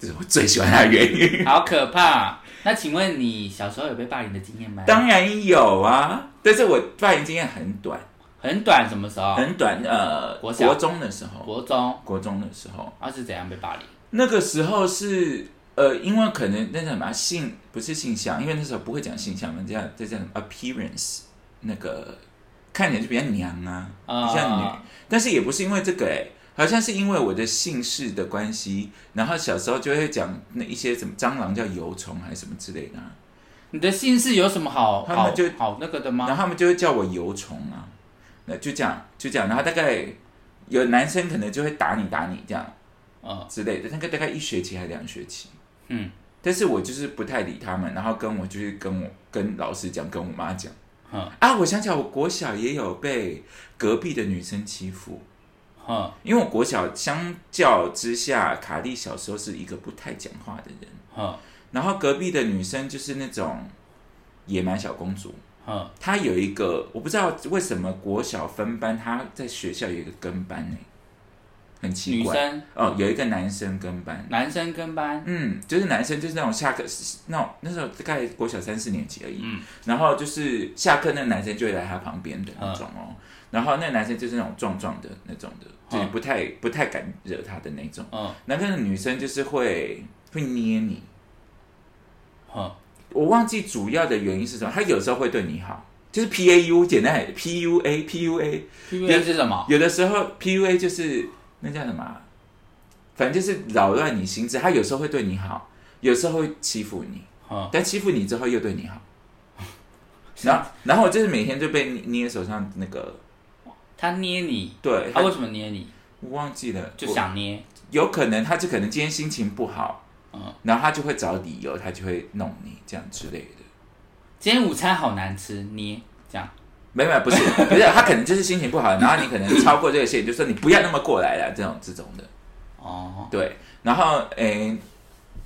这是我最喜欢他的原因。好可怕。那请问你小时候有被霸凌的经验吗？当然有啊，但是我霸凌经验很短，很短，什么时候？很短。呃，国小中的时候，国中，国中的时候，他、是怎样被霸凌？那个时候是呃，因为可能那叫什么性不是性向，因为那时候不会讲性向嘛，这样这叫什么 appearance，那个看起来就比较娘啊，啊比较女，但是也不是因为这个哎、好像是因为我的姓氏的关系，然后小时候就会讲那一些什么蟑螂叫油虫还是什么之类的、啊，你的姓氏有什么好好他们就好那个的吗？然后？他们就会叫我油虫啊，那就这样就这样，然后大概有男生可能就会打你打你这样。嗯之类的，那个大概一学期还两学期，嗯。但是我就是不太理他们，然后跟我就是跟我跟老师讲，跟我妈讲。哼啊，我想起来，我国小也有被隔壁的女生欺负，哼因为我国小相较之下，卡莉小时候是一个不太讲话的人，嗯然后隔壁的女生就是那种野蛮小公主，嗯，她有一个我不知道为什么国小分班，她在学校有一个跟班呢、很奇怪。女生？哦，有一个男生跟班，男生跟班，嗯，就是男生就是那种下课那种那时候大概国小三四年级而已，嗯，然后就是下课那个男生就会来他旁边的那种哦，然后那个男生就是那种壮壮的那种的，就是不太不太敢惹他的那种，嗯。然后那个女生就是会会捏你，哼，我忘记主要的原因是什么，他有时候会对你好，就是 P A U 简单来 P U A P U A，PUA 是什么？有的时候 P U A 就是那叫什么啊、反正就是扰乱你心智。他有时候会对你好，有时候会欺负你，嗯，但欺负你之后又对你好。然后，然后我就是每天就被捏捏手上那个，他捏你，对，他为什么捏你？我忘记了，就想捏，有可能他就可能今天心情不好，嗯，然后他就会找理由，他就会弄你这样之类的。今天午餐好难吃，捏这样，没有没有，不是 不是，他可能就是心情不好，然后你可能超过这个线，就说你不要那么过来了，这种这种的。哦，对，然后诶，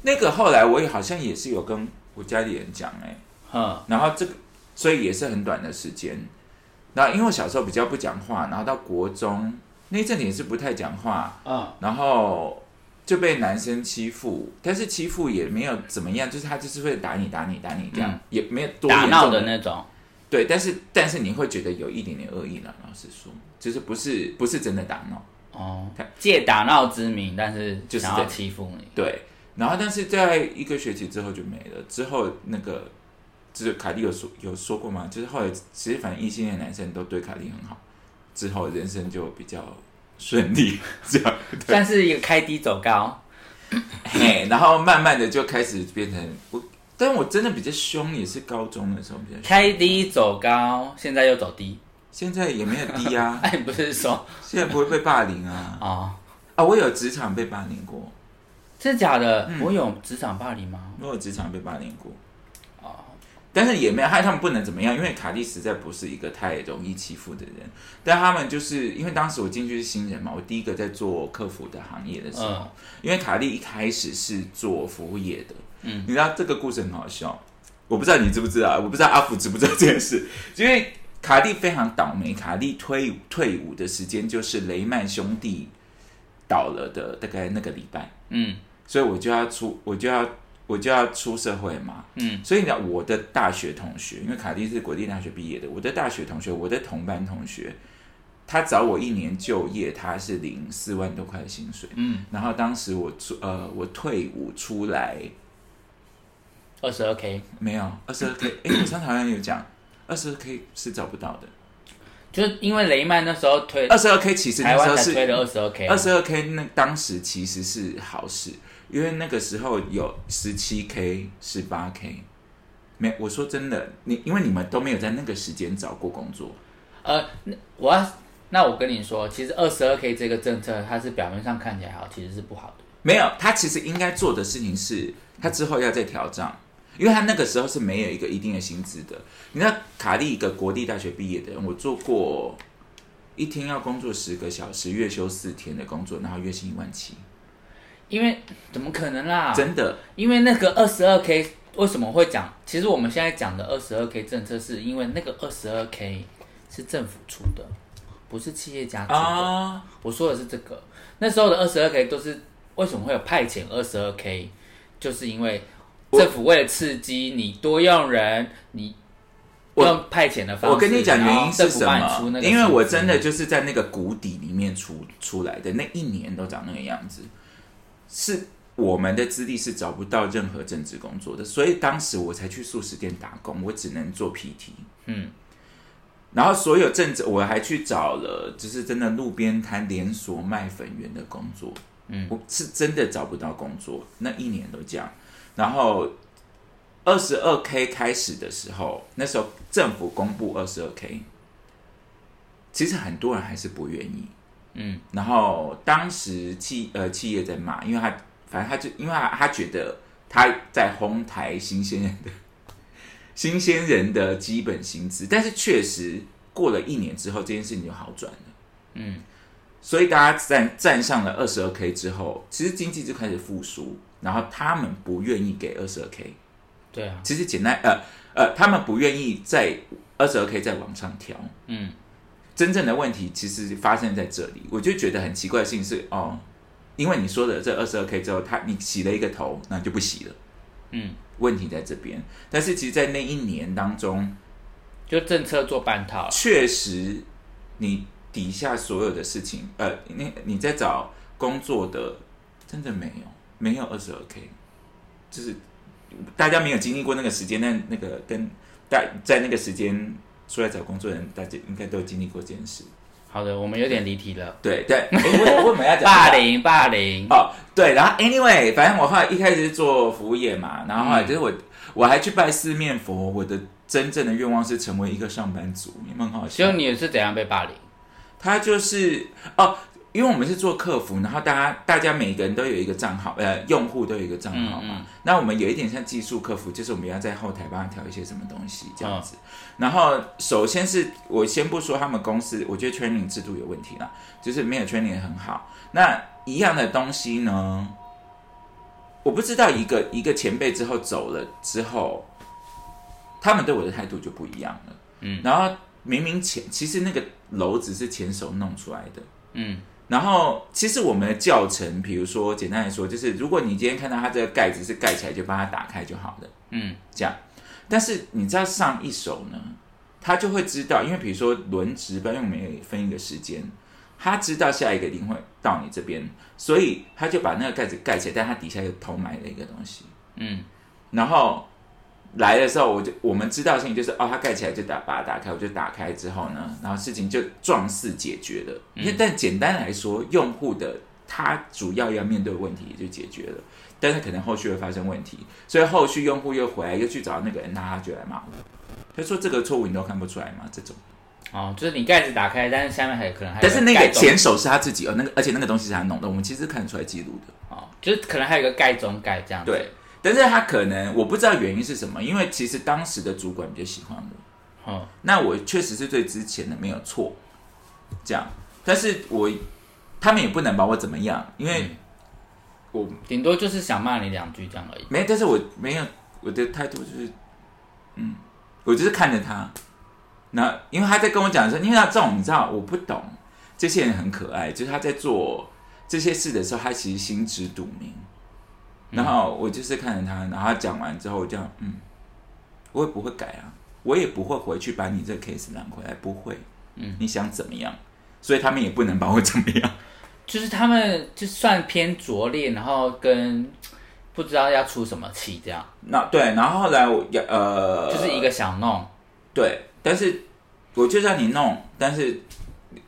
那个后来我也好像也是有跟我家里人讲诶，哼，然后这个所以也是很短的时间。然后因为我小时候比较不讲话，然后到国中那一阵子也是不太讲话，嗯，然后就被男生欺负，但是欺负也没有怎么样，就是他就是会打你打你打你这样，嗯。也没有多打闹重的那种，对，但是但是你会觉得有一点点恶意了，老实说，就是不是不是真的打闹。哦。他，借打闹之名，但是想要就是这欺负你，对，然后但是在一个学期之后就没了。之后那个就是凯莉有说有说过吗？就是后来其实反正异性恋男生都对凯莉很好，之后人生就比较顺利，这样算是一个开低走高，嘿，然后慢慢的就开始变成我，但我真的比较凶，也是高中的时候比较凶，开低走高，现在又走低，现在也没有低啊，哎，不是说现在不会被霸凌啊哦，啊！我有职场被霸凌过，真的假的？嗯我有职场霸凌吗？我有职场被霸凌过。哦，但是也没有害他们不能怎么样，因为卡莉实在不是一个太容易欺负的人。但他们就是因为当时我进去是新人嘛，我第一个在做客服的行业的时候，嗯。因为卡莉一开始是做服务业的，嗯你知道这个故事很好笑，我不知道你知不知道，我不知道阿福知不知道这件事，因为卡莉非常倒霉，卡莉退伍退伍的时间就是雷曼兄弟倒了的大概那个礼拜，嗯。所以我就要出，我就要我就要出社会嘛，嗯。所以呢我的大学同学，因为卡蒂是国立大学毕业的，我的大学同学，我的同班同学，他找我一年就业，他是领四万多块的薪水。嗯，然后当时我出呃我退伍出来二十二 K，没有二十二 k，哎，我上台好像有讲二十二 k 是找不到的，就是因为雷曼那时候推二十二 k 其实那台时候是湾才推了二十二 K，二十二 k 那当时其实是好事，因为那个时候有十七 k、十八 k。没，我说真的，你因为你们都没有在那个时间找过工作，呃，那我要那我跟你说，其实二十二 K 这个政策，它是表面上看起来好，其实是不好的。没有，他其实应该做的事情是，他之后要再调账，因为他那个时候是没有一个一定的薪资的。你知道，卡利一个国立大学毕业的人，我做过一天要工作十个小时，月休四天的工作，然后月薪一万七，因为怎么可能啦？真的，因为那个二十二 K 为什么会讲？其实我们现在讲的二十二 K 政策，是因为那个二十二 K 是政府出的，不是企业家出的。啊，我说的是这个，那时候的二十二 K 都是为什么会有派遣二十二 K，就是因为政府为了刺激你多用人，你我用派遣的方式，我跟你讲原因是什么？个因为我真的就是在那个谷底里面出出来的，那一年都长那个样子，是我们的资历是找不到任何正职工作的，所以当时我才去素食店打工，我只能做 PT。嗯，然后所有正职，我还去找了，就是真的路边摊连锁卖粉圆的工作。嗯我是真的找不到工作，那一年都这样。然后二十二 K 开始的时候，那时候政府公布二十二 K，其实很多人还是不愿意。嗯，然后当时企呃企业在骂，因为他反正他就因为他他觉得他在哄抬新鲜人的 新鲜人的基本薪资，但是确实过了一年之后，这件事情就好转了。嗯，所以大家站站上了二十二 K 之后，其实经济就开始复苏，然后他们不愿意给二十二 K，对啊，其实简单呃呃，他们不愿意在二十二 K 再往上调。嗯，真正的问题其实发生在这里，我就觉得很奇怪的事情是哦，因为你说的这二十二 K 之后，他你洗了一个头，那就不洗了。嗯，问题在这边，但是其实，在那一年当中，就政策做半套，确实你底下所有的事情，呃，你你在找工作的，真的没有没有二十二 K，就是大家没有经历过那个时间，那那个跟大在那个时间出来找工作的人，大家应该都有经历过这件事。好的，我们有点离题了。对对，诶为 为什么要讲霸凌，霸凌，哦，对，然后 anyway，反正我后来一开始是做服务业嘛，然后后来就是我、我还去拜四面佛，我的真正的愿望是成为一个上班族，你们很好笑就。你是怎样被霸凌？他就是哦，因为我们是做客服，然后大家大家每个人都有一个账号，呃，用户都有一个账号嘛。嗯嗯那我们有一点像技术客服，就是我们要在后台帮他调一些什么东西这样嗯子。然后首先是我先不说他们公司，我觉得 training 制度有问题啦，就是没有 training 很好。那一样的东西呢，我不知道一个一个前辈之后走了之后，他们对我的态度就不一样了。嗯然后明明前其实那个楼只是前手弄出来的，嗯然后其实我们的教程，比如说简单来说，就是如果你今天看到它这个盖子是盖起来，就把它打开就好了，嗯这样。但是你知道上一手呢，他就会知道，因为比如说轮值班，因为我们也分一个时间，他知道下一个一定会到你这边，所以他就把那个盖子盖起来，但他底下又偷埋了一个东西。嗯然后来的时候，我就我们知道的事情就是，哦，他盖起来就打把它打开，我就打开之后呢，然后事情就壮士解决了。因为但简单来说，用户的他主要要面对的问题也就解决了，但是可能后续会发生问题，所以后续用户又回来又去找那个人，那他就来骂我。他说这个错误你都看不出来吗？这种，哦，就是你盖子打开，但是下面还有可能还有但是那个前手是他自己，哦，那个而且那个东西是他弄的，我们其实看得出来记录的。哦，就是可能还有一个盖中盖这样子。对，但是他可能我不知道原因是什么，因为其实当时的主管比较喜欢我。哦，那我确实是最之前的没有错，这样，但是我他们也不能把我怎么样，因为我顶多就是想骂你两句这样而已。没，但是我没有我的态度就是，嗯，我就是看着他，那因为他在跟我讲说，因为他这种你知道我不懂，这些人很可爱，就是他在做这些事的时候，他其实心知肚明，然后我就是看着他，然后他讲完之后，我这样，嗯，我也不会改啊，我也不会回去把你这个 case 拿回来，不会，嗯，你想怎么样？所以他们也不能把我怎么样。就是他们就算偏拙劣，然后跟 不知道要出什么气这样，那对，然后后来我呃，就是一个想弄，对，但是我就让你弄，但是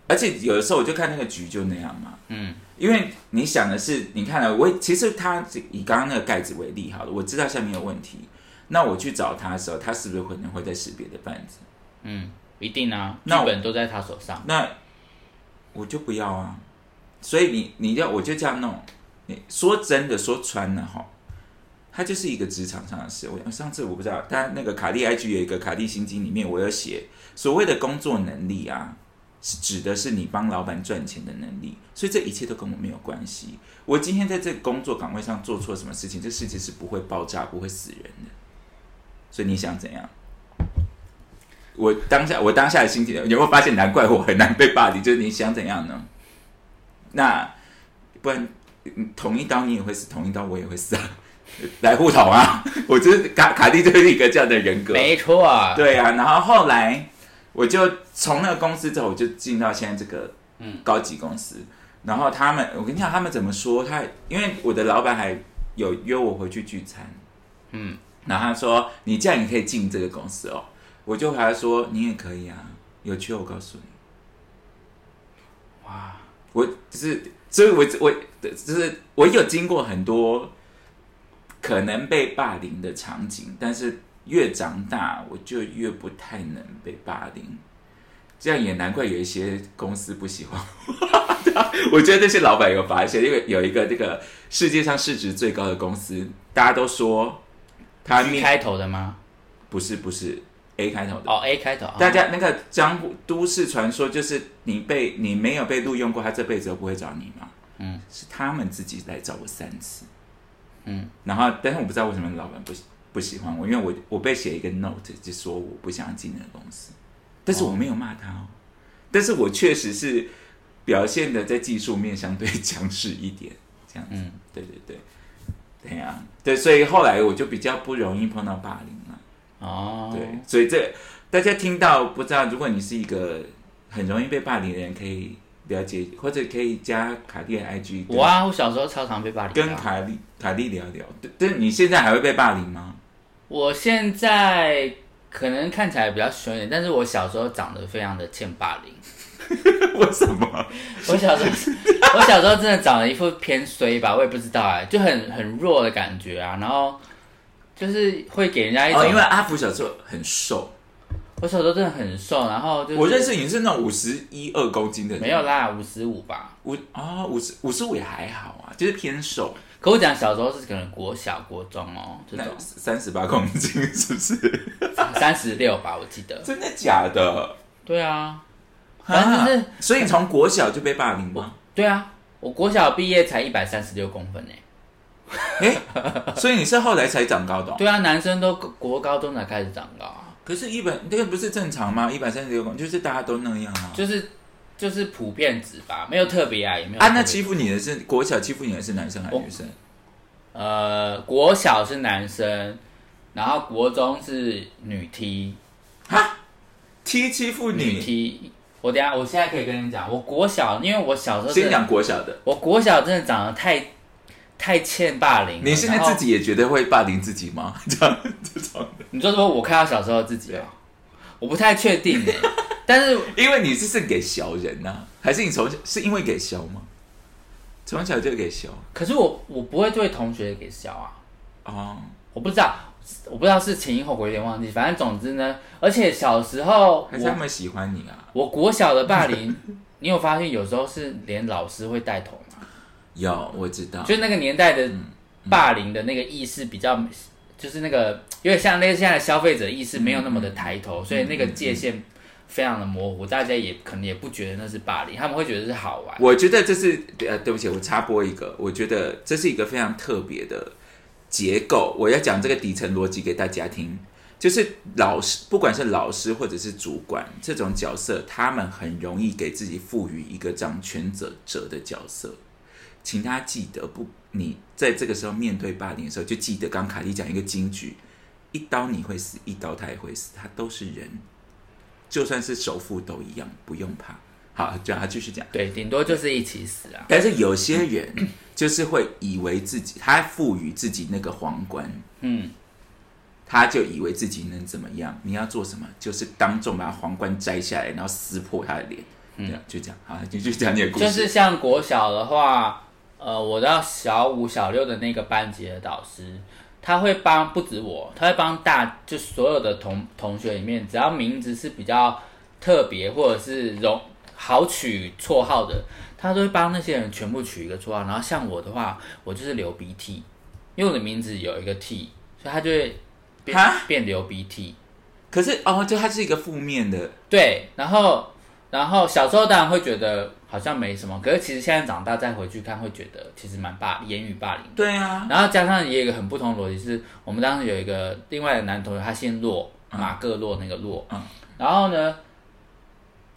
而且有的时候我就看那个局就那样嘛，嗯。因为你想的是，你看了我其实他以刚刚那个盖子为例好了，我知道下面有问题，那我去找他的时候，他是不是可能会在识别的贩子？嗯，一定啊，剧那我本都在他手上。那我就不要啊，所以你你要我就这样弄，你说真的说穿了哈。它就是一个职场上的事。我上次我不知道，但那个卡利 IG 有一个卡利心经里面，我有写所谓的工作能力啊，是指的是你帮老板赚钱的能力，所以这一切都跟我没有关系。我今天在这个工作岗位上做错什么事情，这世界是不会爆炸、不会死人的。所以你想怎样？我当下我当下的心情，有没有发现？难怪我很难被霸凌，就是你想怎样呢？那不然嗯同一刀你也会死，同一刀我也会死啊！来互捅啊！我就是卡卡蒂就是一个这样的人格，没错啊，对啊，然后后来我就从那个公司之后，我就进到现在这个嗯高级公司。然后他们，我跟你讲，他们怎么说？他因为我的老板还有约我回去聚餐，嗯，然后他说你这样也可以进这个公司哦。我就和他说你也可以啊，有缺我告诉你。哇，我就是，所以我我就是我有经过很多可能被霸凌的场景，但是越长大，我就越不太能被霸凌。这样也难怪有一些公司不喜欢我。我觉得那些老板有发现，因为有一个这个世界上市值最高的公司，大家都说他开头的吗？不是不是 A 开头的，哦，A 开头，大家那个江湖都市传说就是你被你没有被录用过，他这辈子都不会找你嘛。嗯，是他们自己来找我三次，嗯，然后但是我不知道为什么老板不不喜欢我，因为我我被写一个 note 就说我不想进那个公司，但是我没有骂他哦，但是我确实是表现的在技术面相对强势一点，这样子，嗯。对对对，对呀、对，所以后来我就比较不容易碰到霸凌。了。哦，对，所以这大家听到不知道，如果你是一个很容易被霸凌的人，可以了解或者可以加卡莉的 IG，我啊，我小时候超常被霸凌啊。跟卡莉卡莉聊聊。对，但你现在还会被霸凌吗？我现在可能看起来比较凶一点，但是我小时候长得非常的欠霸凌。为什么？我小时候，我小时候真的长了一副偏衰吧，我也不知道哎、就很很弱的感觉啊，然后就是会给人家一种，哦，因为阿福小时候很瘦，我小时候真的很瘦，然后就是我认识你是那种五十一二公斤的人，没有啦，五十五吧。五啊五十五十五也还好啊，就是偏瘦，可我讲小时候是可能国小、国中哦，这那种三十八公斤是不是？三十六吧，我记得。真的假的？对啊，反正就是啊所以你从国小就被霸凌吗？对啊，我国小毕业才一百三十六公分 所以你是后来才长高的哦、对啊，男生都国高中才开始长高啊，可是，一百那个不是正常吗？一百三十六公就是大家都那样啊。就是就是普遍值吧，没有特别啊，也没有啊，那欺负你的是国小欺负你的是男生还是女生？呃，国小是男生，然后国中是女 T，踢欺负女你？T。我等下，我现在可以跟你讲，我国小，因为我小时候先讲国小的，我国小真的长得太太欠霸凌了。你现在自己也觉得会霸凌自己吗？这样这种的，你就说我看到小时候自己啊，我不太确定哎，但是因为你是是给小人呐、还是你从小是因为给小吗？从小就给小可是我我不会对同学给笑啊，哦，我不知道，我不知道是前因后果有点忘记，反正总之呢，而且小时候我还是他们喜欢你啊？我国小的霸凌，你有发现有时候是连老师会带头吗？有，我知道。就那个年代的霸凌的那个意识比较，就是那个有点像那个现在的消费者意识没有那么的抬头，所以那个界限非常的模糊，大家也可能也不觉得那是霸凌，他们会觉得是好玩。我觉得这是呃，对不起，我插播一个，我觉得这是一个非常特别的结构。我要讲这个底层逻辑给大家听，就是老师，不管是老师或者是主管这种角色，他们很容易给自己赋予一个掌权者者的角色。请大家记得，不，你在这个时候面对霸凌的时候，就记得刚凯莉讲一个金句：一刀你会死，一刀他也会死，他都是人，就算是首富都一样，不用怕。好，叫他继续讲。对，顶多就是一起死啊。但是有些人就是会以为自己，他赋予自己那个皇冠，嗯，他就以为自己能怎么样？你要做什么？就是当众把皇冠摘下来，然后撕破他的脸，嗯就这样。好，继续讲你的故事。就是像国小的话，呃，我到小五、小六的那个班级的导师，他会帮不止我，他会帮大就所有的同同学里面，只要名字是比较特别或者是容好取绰号的，他都会帮那些人全部取一个绰号。然后像我的话，我就是流鼻涕，因为我的名字有一个 T，所以他就会变变流鼻涕。可是哦，就它是一个负面的，对，然后然后小时候当然会觉得好像没什么，可是其实现在长大再回去看，会觉得其实蛮霸言语霸凌的。对啊，然后加上也有一个很不同的逻辑是，我们当时有一个另外的男同学，他姓洛，马各洛那个洛，嗯。然后呢，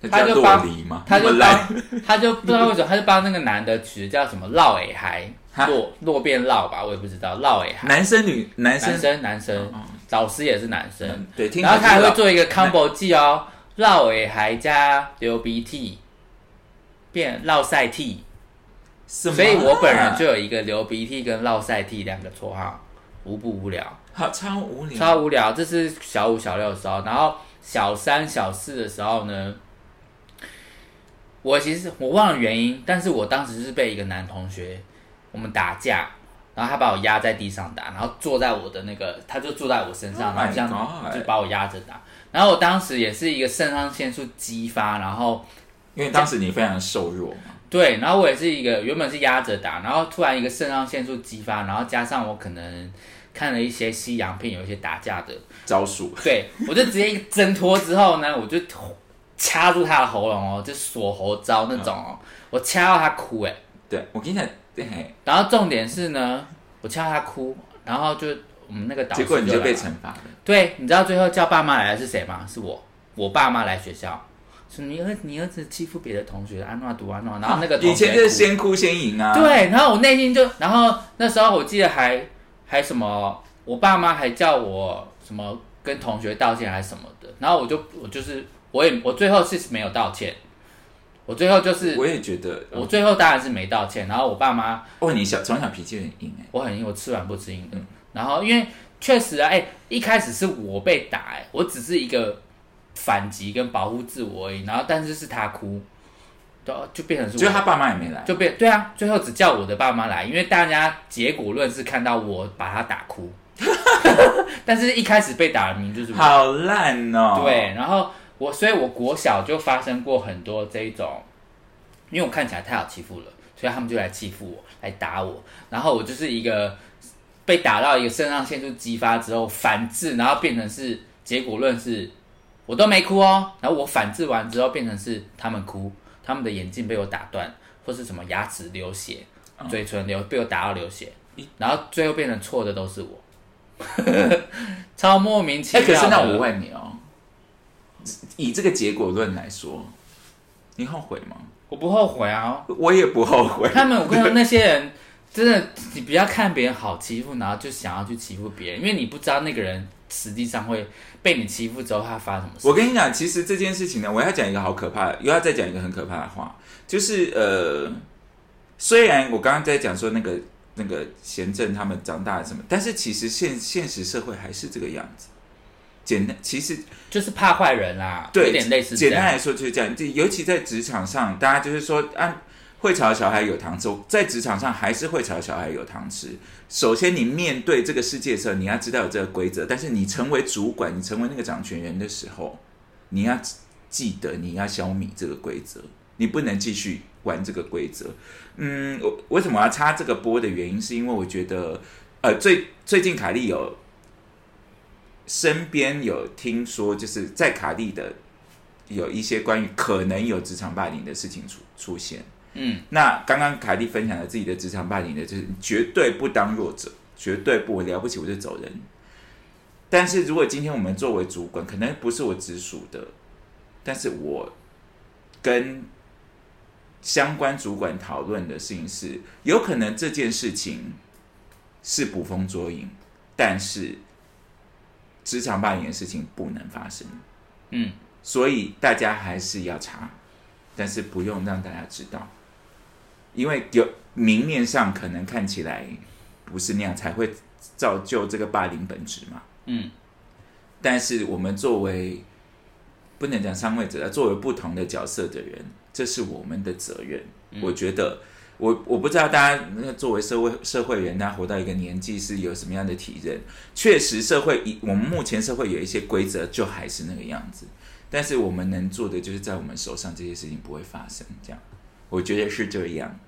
他就帮？他就帮他就不知道为什么，他就帮那个男的取的叫什么绕尾孩，哈。骆骆变绕吧，我也不知道绕尾孩，男生女男生？男生男生，哦老师也是男生，嗯对，听然后他还会做一个 combo 技哦，绕尾还加流鼻涕，变绕塞涕，什么啊所以我本人就有一个流鼻涕跟绕塞涕两个绰号，无不无聊，好超无聊，超无聊。这是小五小六的时候，然后小三小四的时候呢，我其实我忘了原因，但是我当时是被一个男同学我们打架。然后他把我压在地上打，然后坐在我的那个，他就坐在我身上 Oh 然后这样就把我压着打。然后我当时也是一个肾上腺素激发，然后因为当时你非常瘦弱嘛，对，然后我也是一个原本是压着打，然后突然一个肾上腺素激发，然后加上我可能看了一些西洋片，有一些打架的，招数。对我就直接一挣脱之后呢，我就掐住他的喉咙哦，就锁喉招那种哦，我掐到他哭哎，对我跟你讲，对，然后重点是呢，我掐到他哭，然后就我们那个导师结果你就被惩罚了。对，你知道最后叫爸妈来的是谁吗？是我，我爸妈来学校，说你儿你儿子欺负别的同学，安诺读安诺，然后那个以前就是先哭先赢啊。，对，然后我内心就，然后那时候我记得还还什么，我爸妈还叫我什么跟同学道歉还是什么的，然后我就我就是我也我最后是没有道歉，我最后就是我也觉得，我最后当然是没道歉，然后我爸妈哦，你小从小脾气很硬哎。我很硬，我吃软不吃硬的。嗯然后因为确实啊，哎、一开始是我被打、哎，我只是一个反击跟保护自我而已。然后但是是他哭，对，就变成是我就他爸妈也没来，就变对啊，最后只叫我的爸妈来，因为大家结果论是看到我把他打哭，但是一开始被打的名就是我。好烂哦。对，然后我，所以我国小就发生过很多这一种，因为我看起来太好欺负了，所以他们就来欺负我，来打我，然后我就是一个被打到一个肾上腺素激发之后反制，然后变成是结果论是，我都没哭哦，然后我反制完之后变成是他们哭，他们的眼镜被我打断，或是什么牙齿流血，嘴唇流被我打到流血，然后最后变成错的都是我。超莫名其哎，妙的。可是那我问你哦，以这个结果论来说，你后悔吗？我不后悔啊！我也不后悔。他们我跟你说，那些人真的，你不要看别人好欺负，然后就想要去欺负别人，因为你不知道那个人实际上会被你欺负之后他发生什么事。我跟你讲，其实这件事情呢，我要讲一个好可怕的，又要再讲一个很可怕的话，就是呃，虽然我刚刚在讲说那个那个贤正他们长大了什么，但是其实现现实社会还是这个样子。简单，其实就是怕坏人啦，对，有点类似。简单来说就是这样，就尤其在职场上，大家就是说，啊，会吵的小孩有糖吃，在职场上还是会吵的小孩有糖吃。首先，你面对这个世界的时候，你要知道有这个规则，但是你成为主管，你成为那个掌权人的时候，你要记得你要消弭这个规则，你不能继续玩这个规则。嗯，我为什么要插这个播的原因，是因为我觉得，呃，最最近卡莉有身边有听说，就是在卡莉的有一些关于可能有职场霸凌的事情出出现。嗯，那刚刚凯蒂分享了自己的职场霸凌的，就是绝对不当弱者，绝对不了不起我就走人。但是如果今天我们作为主管，可能不是我直属的，但是我跟相关主管讨论的事情是，有可能这件事情是捕风捉影，但是职场霸凌的事情不能发生。嗯，所以大家还是要查，但是不用让大家知道，因为有明面上可能看起来不是那样，才会造就这个霸凌本质嘛。嗯，但是我们作为不能讲上位者，作为不同的角色的人，这是我们的责任。我觉得。我我不知道大家那个作为社会社会人，大家活到一个年纪是有什么样的体认？确实，社会以我们目前社会有一些规则，就还是那个样子。但是我们能做的，就是在我们手上这些事情不会发生。这样，我觉得是这样。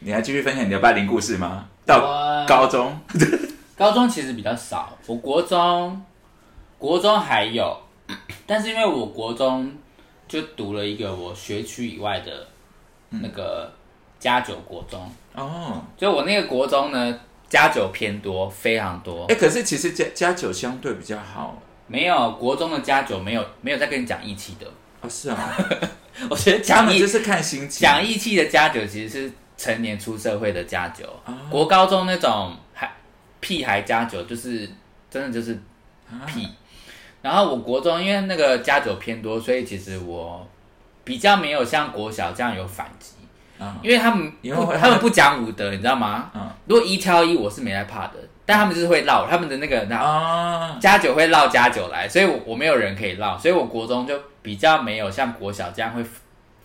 你还继续分享你的霸凌故事吗？到高中，高中其实比较少，我国中国中还有，但是因为我国中就读了一个我学区以外的那个加九国中，哦，就我那个国中呢，加九偏多，非常多。哎、。可是其实加加九相对比较好。没有国中的加九没有没有在跟你讲义气的，哦，是啊，我觉得他讲义们就是看心情。讲义气的加九其实是成年出社会的加酒，哦国高中那种还屁孩加酒就是真的就是啊。屁。然后我国中因为那个加酒偏多，所以其实我比较没有像国小这样有反击，啊。因为他们他们不讲武德，你知道吗？嗯如果一挑一，我是没在怕的，但他们就是会绕，他们的那个那啊，加酒会绕加酒来，所以我我没有人可以绕，所以我国中就比较没有像国小这样会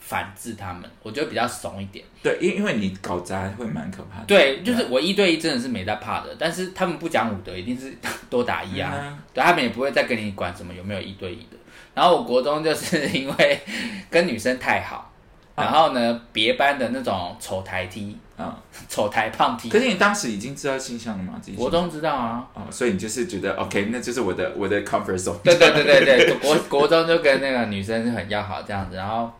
反制他们，我觉得比较怂一点。对，因因为你搞砸会蛮可怕的。对，就是我一对一真的是没在怕的，但是他们不讲武德，一定是 多打一啊。嗯啊对，他们也不会再跟你管什么有没有一对一的。然后我国中就是因为跟女生太好，然后呢，别班的那种丑台踢、啊，丑台胖踢可是你当时已经知道倾向了吗？自己国中知道啊。哦，所以你就是觉得 OK，那就是我的我的 comfort zone。对对对对对，国国中就跟那个女生很要好这样子，然后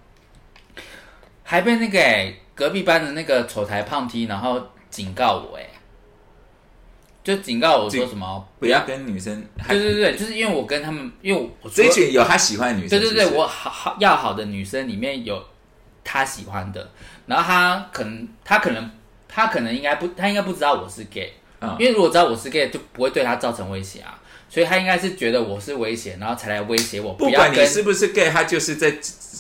还被那个、欸、隔壁班的那个丑台胖踢然后警告我哎、就警告我说什么不要跟女生，对对对，就是因为我跟他们，因为我这一群有他喜欢的女生，对对对，我好好要好的女生里面有他喜欢的，然后他可能他可能他可能应该不，他应该不知道我是 gay，、嗯。因为如果知道我是 gay，就不会对他造成威胁啊，所以他应该是觉得我是威胁，然后才来威胁我，不管你是不是 gay，他就是在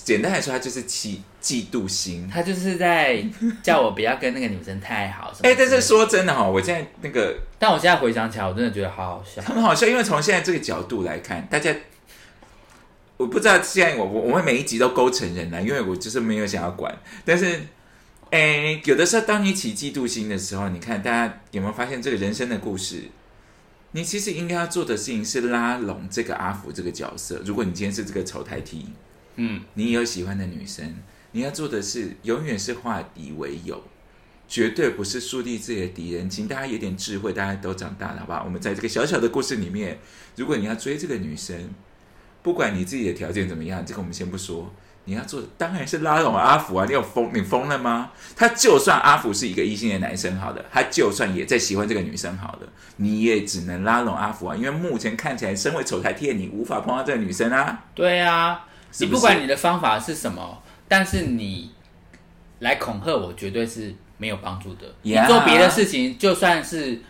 简单来说，他就是嫉嫉妒心。他就是在叫我不要跟那个女生太好 哎。但是说真的哈，我现在那个但我现在回想起来，我真的觉得好好笑。很好笑，因为从现在这个角度来看，大家我不知道现在我我我会每一集都勾成人来，因为我就是没有想要管。但是，哎、有的时候当你起嫉妒心的时候，你看大家有没有发现这个人生的故事？你其实应该要做的事情是拉拢这个阿福这个角色。如果你今天是这个丑台 T，嗯，你有喜欢的女生，你要做的是永远是化敌为友，绝对不是树立自己的敌人。请大家有点智慧，大家都长大了，好不好？我们在这个小小的故事里面，如果你要追这个女生，不管你自己的条件怎么样，这个我们先不说。你要做的当然是拉拢阿福啊！你有疯？你疯了吗？他就算阿福是一个异性的男生，好的，他就算也在喜欢这个女生，好的，你也只能拉拢阿福啊！因为目前看起来，身为丑才贴你无法碰到这个女生啊。对啊，是不是你不管你的方法是什么，但是你来恐吓我，绝对是没有帮助的。你做别的事情，就算是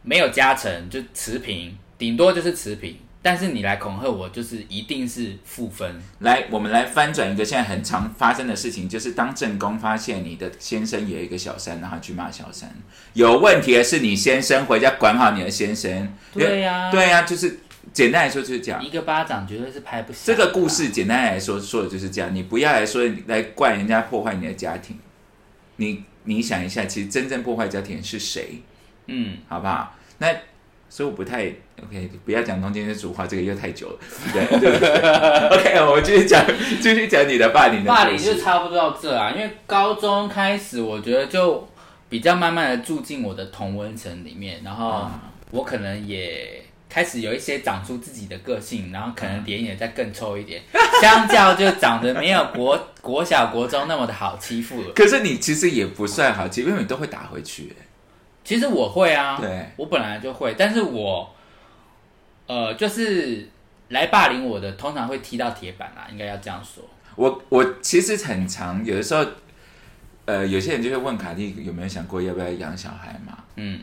没有加成，就持平，顶多就是持平。但是你来恐吓我，就是一定是负分。来，我们来翻转一个现在很常发生的事情，就是当正宫发现你的先生有一个小三，然后去骂小三，有问题的是你先生，回家管好你的先生。对呀对呀、就是简单来说就是这样。一个巴掌绝对是拍不响。这个故，事简单来说说的就是这样，你不要来说来怪人家破坏你的家庭，你你想一下，其实真正破坏家庭是谁，嗯，好不好？那所以我不太 OK，不要讲中间的主话，这个又太久了，对对对 OK，我继续讲，继续讲你的霸凌的霸凌就差不多到这啊，因为高中开始，我觉得就比较慢慢的住进我的同温层里面，然后啊我可能也开始有一些长出自己的个性，然后可能脸也再更臭一点，相较就长得没有国国小国中那么的好欺负了。可是你其实也不算好，欺负因为你都会打回去。其实我会啊，对我本来就会，但是我呃就是来霸凌我的，通常会踢到铁板啦，应该要这样说。我我其实很常有的时候，呃，有些人就会问卡蒂有没有想过要不要养小孩嘛？嗯，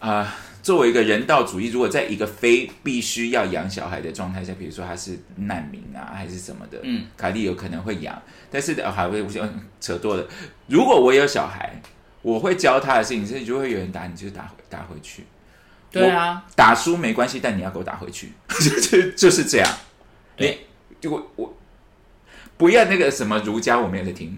啊、作为一个人道主义，如果在一个非必须要养小孩的状态下，比如说他是难民啊，还是什么的，嗯，卡蒂有可能会养，但是呃还会嗯扯多了。如果我有小孩，我会教他的事情是，如果有人打你，就打回打回去，对啊，打输没关系，但你要给我打回去，就就就是这样。你，就我我不要那个什么儒家，我没有在听。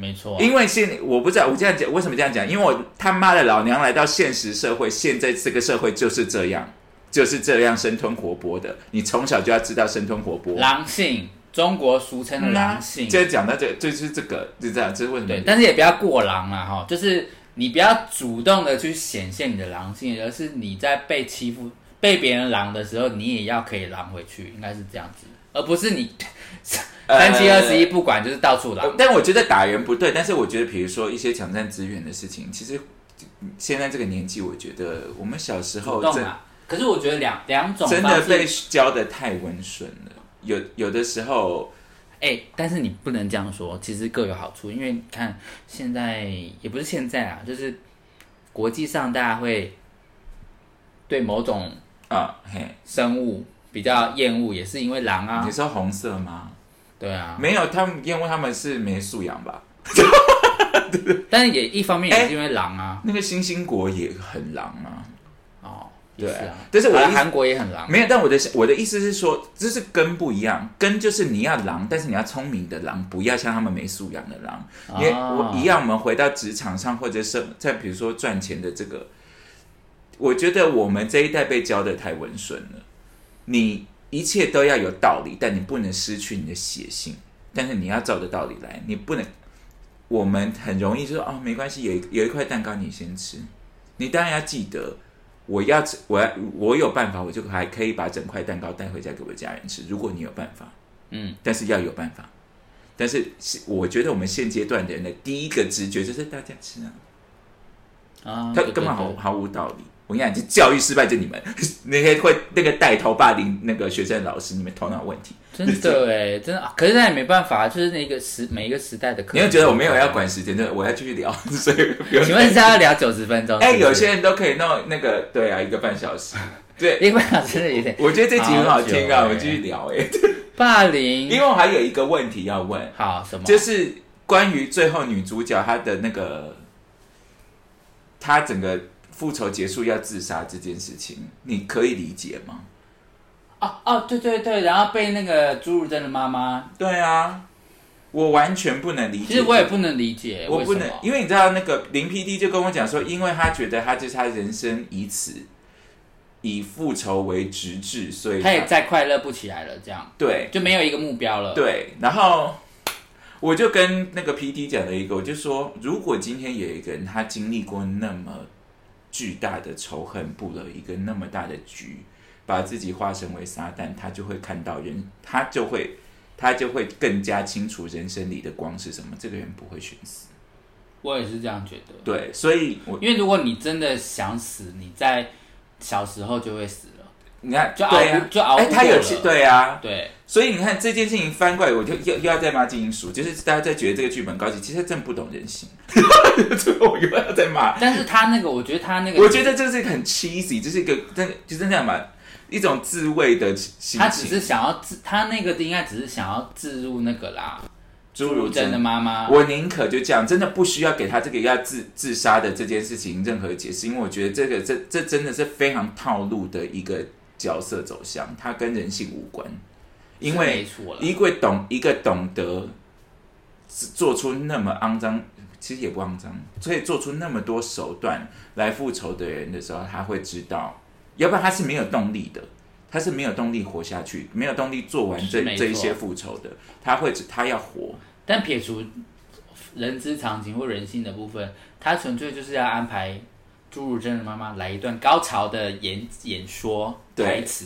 没错啊、因为现我不知道我这样讲为什么这样讲，因为我他妈的老娘来到现实社会，现在这个社会就是这样，就是这样生吞活剥的。你从小就要知道生吞活剥。狼性，中国俗称的狼性。现在讲到这，就是这个，就这样，这是为什么？对，但是也不要过狼啊，哈，就是你不要主动的去显现你的狼性，而是你在被欺负、被别人狼的时候，你也要可以狼回去，应该是这样子，而不是你呃三七二十一不管，就是到处狼。呃但我觉得打人不对，但是我觉得，比如说一些抢占资源的事情，其实现在这个年纪，我觉得我们小时候动啊，可是我觉得两两种真的被教的太温顺了，有有的时候，哎、但是你不能这样说，其实各有好处，因为你看现在也不是现在啊，就是国际上大家会对某种啊，嘿，生物比较厌恶，也是因为狼啊。你，说红色吗？对啊，没有，他们因为他们是没素养吧？但是也一方面也是因为狼啊，那个星星国也很狼啊，对啊，但是我韩国也很狼，没有。但我的我的意思是说，这是根不一样，根就是你要狼，但是你要聪明的狼，不要像他们没素养的狼。因为哦我一样，我们回到职场上，或者是在比如说赚钱的这个，我觉得我们这一代被教的太温顺了。你一切都要有道理，但你不能失去你的血性。但是你要照着道理来，你不能。我们很容易就说哦，没关系，有一有一块蛋糕你先吃。你当然要记得，我要吃，我要我有办法，我就还可以把整块蛋糕带回家给我的家人吃。如果你有办法，嗯，但是要有办法。但是是我觉得我们现阶段的人的第一个直觉就是大家吃啊，啊，他根本毫毫无道理。我跟你讲，就教育失败就你们 那些会那个带头霸凌那个学生的老师，你们头脑有问题。真的哎，真的啊，可是那也没办法，就是那个时每一个时代的课。你会觉得我没有要管时间，就我要继续聊，所以请问是要聊九十分钟？哎、有些人都可以弄那个，对啊，一个半小时。对，一个半小时有点我觉得这集很好听啊，欸我们继续聊哎、霸凌。因为我还有一个问题要问，好什么？就是关于最后女主角她的那个，她整个复仇结束要自杀这件事情，你可以理解吗？哦哦，对对对，然后被那个朱如贞的妈妈，对啊，我完全不能理解。其实我也不能理解，我不能为，因为你知道那个林 PD 就跟我讲说，因为他觉得他就是他人生以此以复仇为直至，所以他也再快乐不起来了，这样对就没有一个目标了。，对，然后我就跟那个 PD 讲了一个，我就说，如果今天有一个人他经历过那么巨大的仇恨，布了一个那么大的局，把自己化身为撒旦，他就会看到人，他就会他就会更加清楚人生里的光是什么。这个人不会寻死。我也是这样觉得。对，所以我因为如果你真的想死，你在小时候就会死了。你看，就熬就熬不哎，他有对啊，对，所以你看这件事情翻过来，我就又又要再骂金银鼠，就是大家在觉得这个剧本高级，其实他真不懂人性。最后我又要再骂，但是他那个，我觉得他那个，我觉得这是一个很 cheesy，这是一个真的就是那样嘛，一种自慰的心他只是。想要自，他那个应该只是想要自入那个啦，朱如真的，妈妈。我宁可就这样，真的不需要给他这个要自自杀的这件事情任何解释，因为我觉得这个这这真的是非常套路的一个角色走向，它跟人性无关，因为没错了，一个懂一个懂得做出那么肮脏，其实也不肮脏，所以做出那么多手段来复仇的人的时候，他会知道，要不然他是没有动力的，他是没有动力活下去，没有动力做完这这一些复仇的，他会他要活，但撇除人之常情或人性的部分，他纯粹就是要安排朱如贞的妈妈来一段高潮的演演说对台词，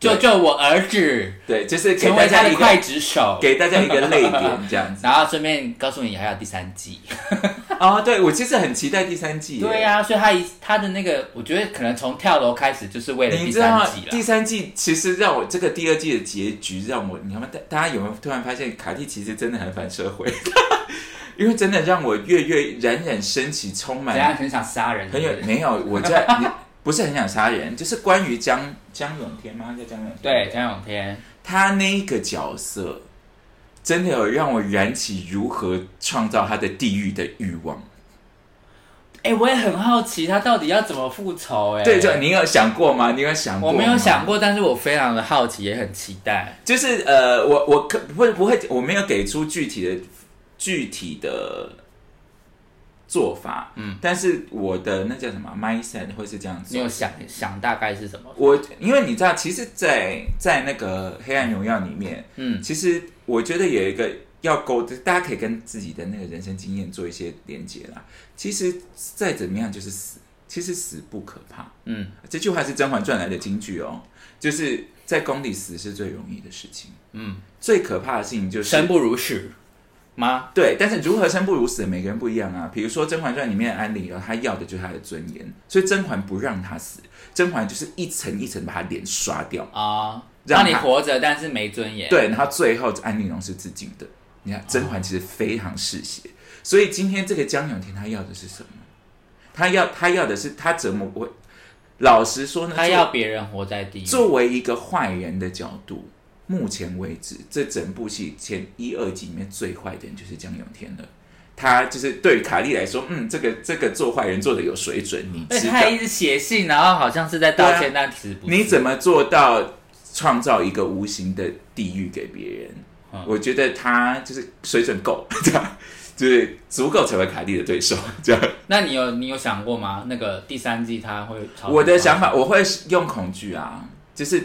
救救我儿子，对，就是给成大家一为他的刽个子手。给大家一个泪点这样子。然后顺便告诉你还有第三季，哦，对我其实很期待第三季耶，对呀、所以他一他的那个，我觉得可能从跳楼开始就是为了第三季？第。三季其实让我这个第二季的结局让我，你看大大家有没有突然发现卡蒂其实真的很反社会？因为真的让我跃跃冉冉升起，充满怎样很想杀人？很有没有我在 你不是很想杀人，就是关于江江永天吗？他叫江永天对，江永天，他那个角色真的有让我燃起如何创造他的地狱的欲望。哎、我也很好奇他到底要怎么复仇、哎，对，就你有想过吗？你有想过？我没有想过，但是我非常的好奇，也很期待。就是呃，我我可不会不会，我没有给出具体的具体的做法，嗯，但是我的那叫什么 mindset 会是这样子你。有想想大概是什么？我因为你知道，其实在，在那个《黑暗荣耀》里面，嗯，其实我觉得有一个要勾，大家可以跟自己的那个人生经验做一些连接啦。其实再怎么样就是死，其实死不可怕。嗯，这句话是《甄嬛传》来的金句哦，就是在宫里死是最容易的事情。嗯，最可怕的事情就是生不如死吗？对，但是如何生不如死，每个人不一样啊。比如说《甄嬛传》里面的安陵容，她要的就是她的尊严，所以甄嬛不让她死，甄嬛就是一层一层把她脸刷掉。啊、让你活着，但是没尊严。，对，然后最后安陵容是自尽的。你看甄嬛其实非常嗜血，所以今天这个江永天他要的是什么？他要他要的是他折磨我。老实说呢，他要别人活在地狱。作为一个坏人的角度，目前为止，这整部戏前一二集里面最坏的人就是江永天了。他就是对于卡莉来说，嗯，这个这个做坏人做的有水准，你知道他？一直写信，然后好像是在道歉，但其实不是。你怎么做到创造一个无形的地狱给别人？嗯我觉得他就是水准够，这样就是足够成为卡莉的对手。这样，那你有你有想过吗？那个第三季他会我的想法我会用恐惧啊，就是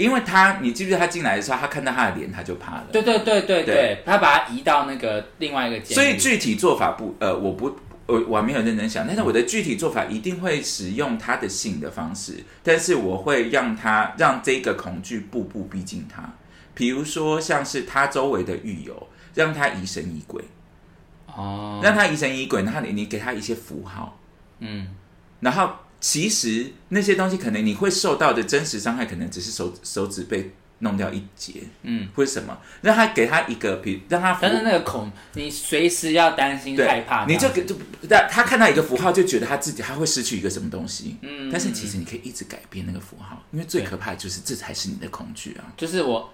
因为他，你记不记得他进来的时候，他看到他的脸他就怕了。对对对对对对，他把他移到那个另外一个监狱。所以具体做法不，呃，我不，我我还没有认真想，但是我的具体做法一定会使用他的性的方式，但是我会让他让这个恐惧步步逼近他，比如说像是他周围的狱友，让他疑神疑鬼，哦，让他疑神疑鬼，然后你你给他一些符号，嗯，然后其实那些东西可能你会受到的真实伤害，可能只是手手指被弄掉一截，嗯，或者什么，让他给他一个，比让他但是那个恐，你随时要担心对害怕，你就给就他他看到一个符号，就觉得他自己他会失去一个什么东西，嗯。但是其实你可以一直改变那个符号，因为最可怕的就是这才是你的恐惧啊。就是我，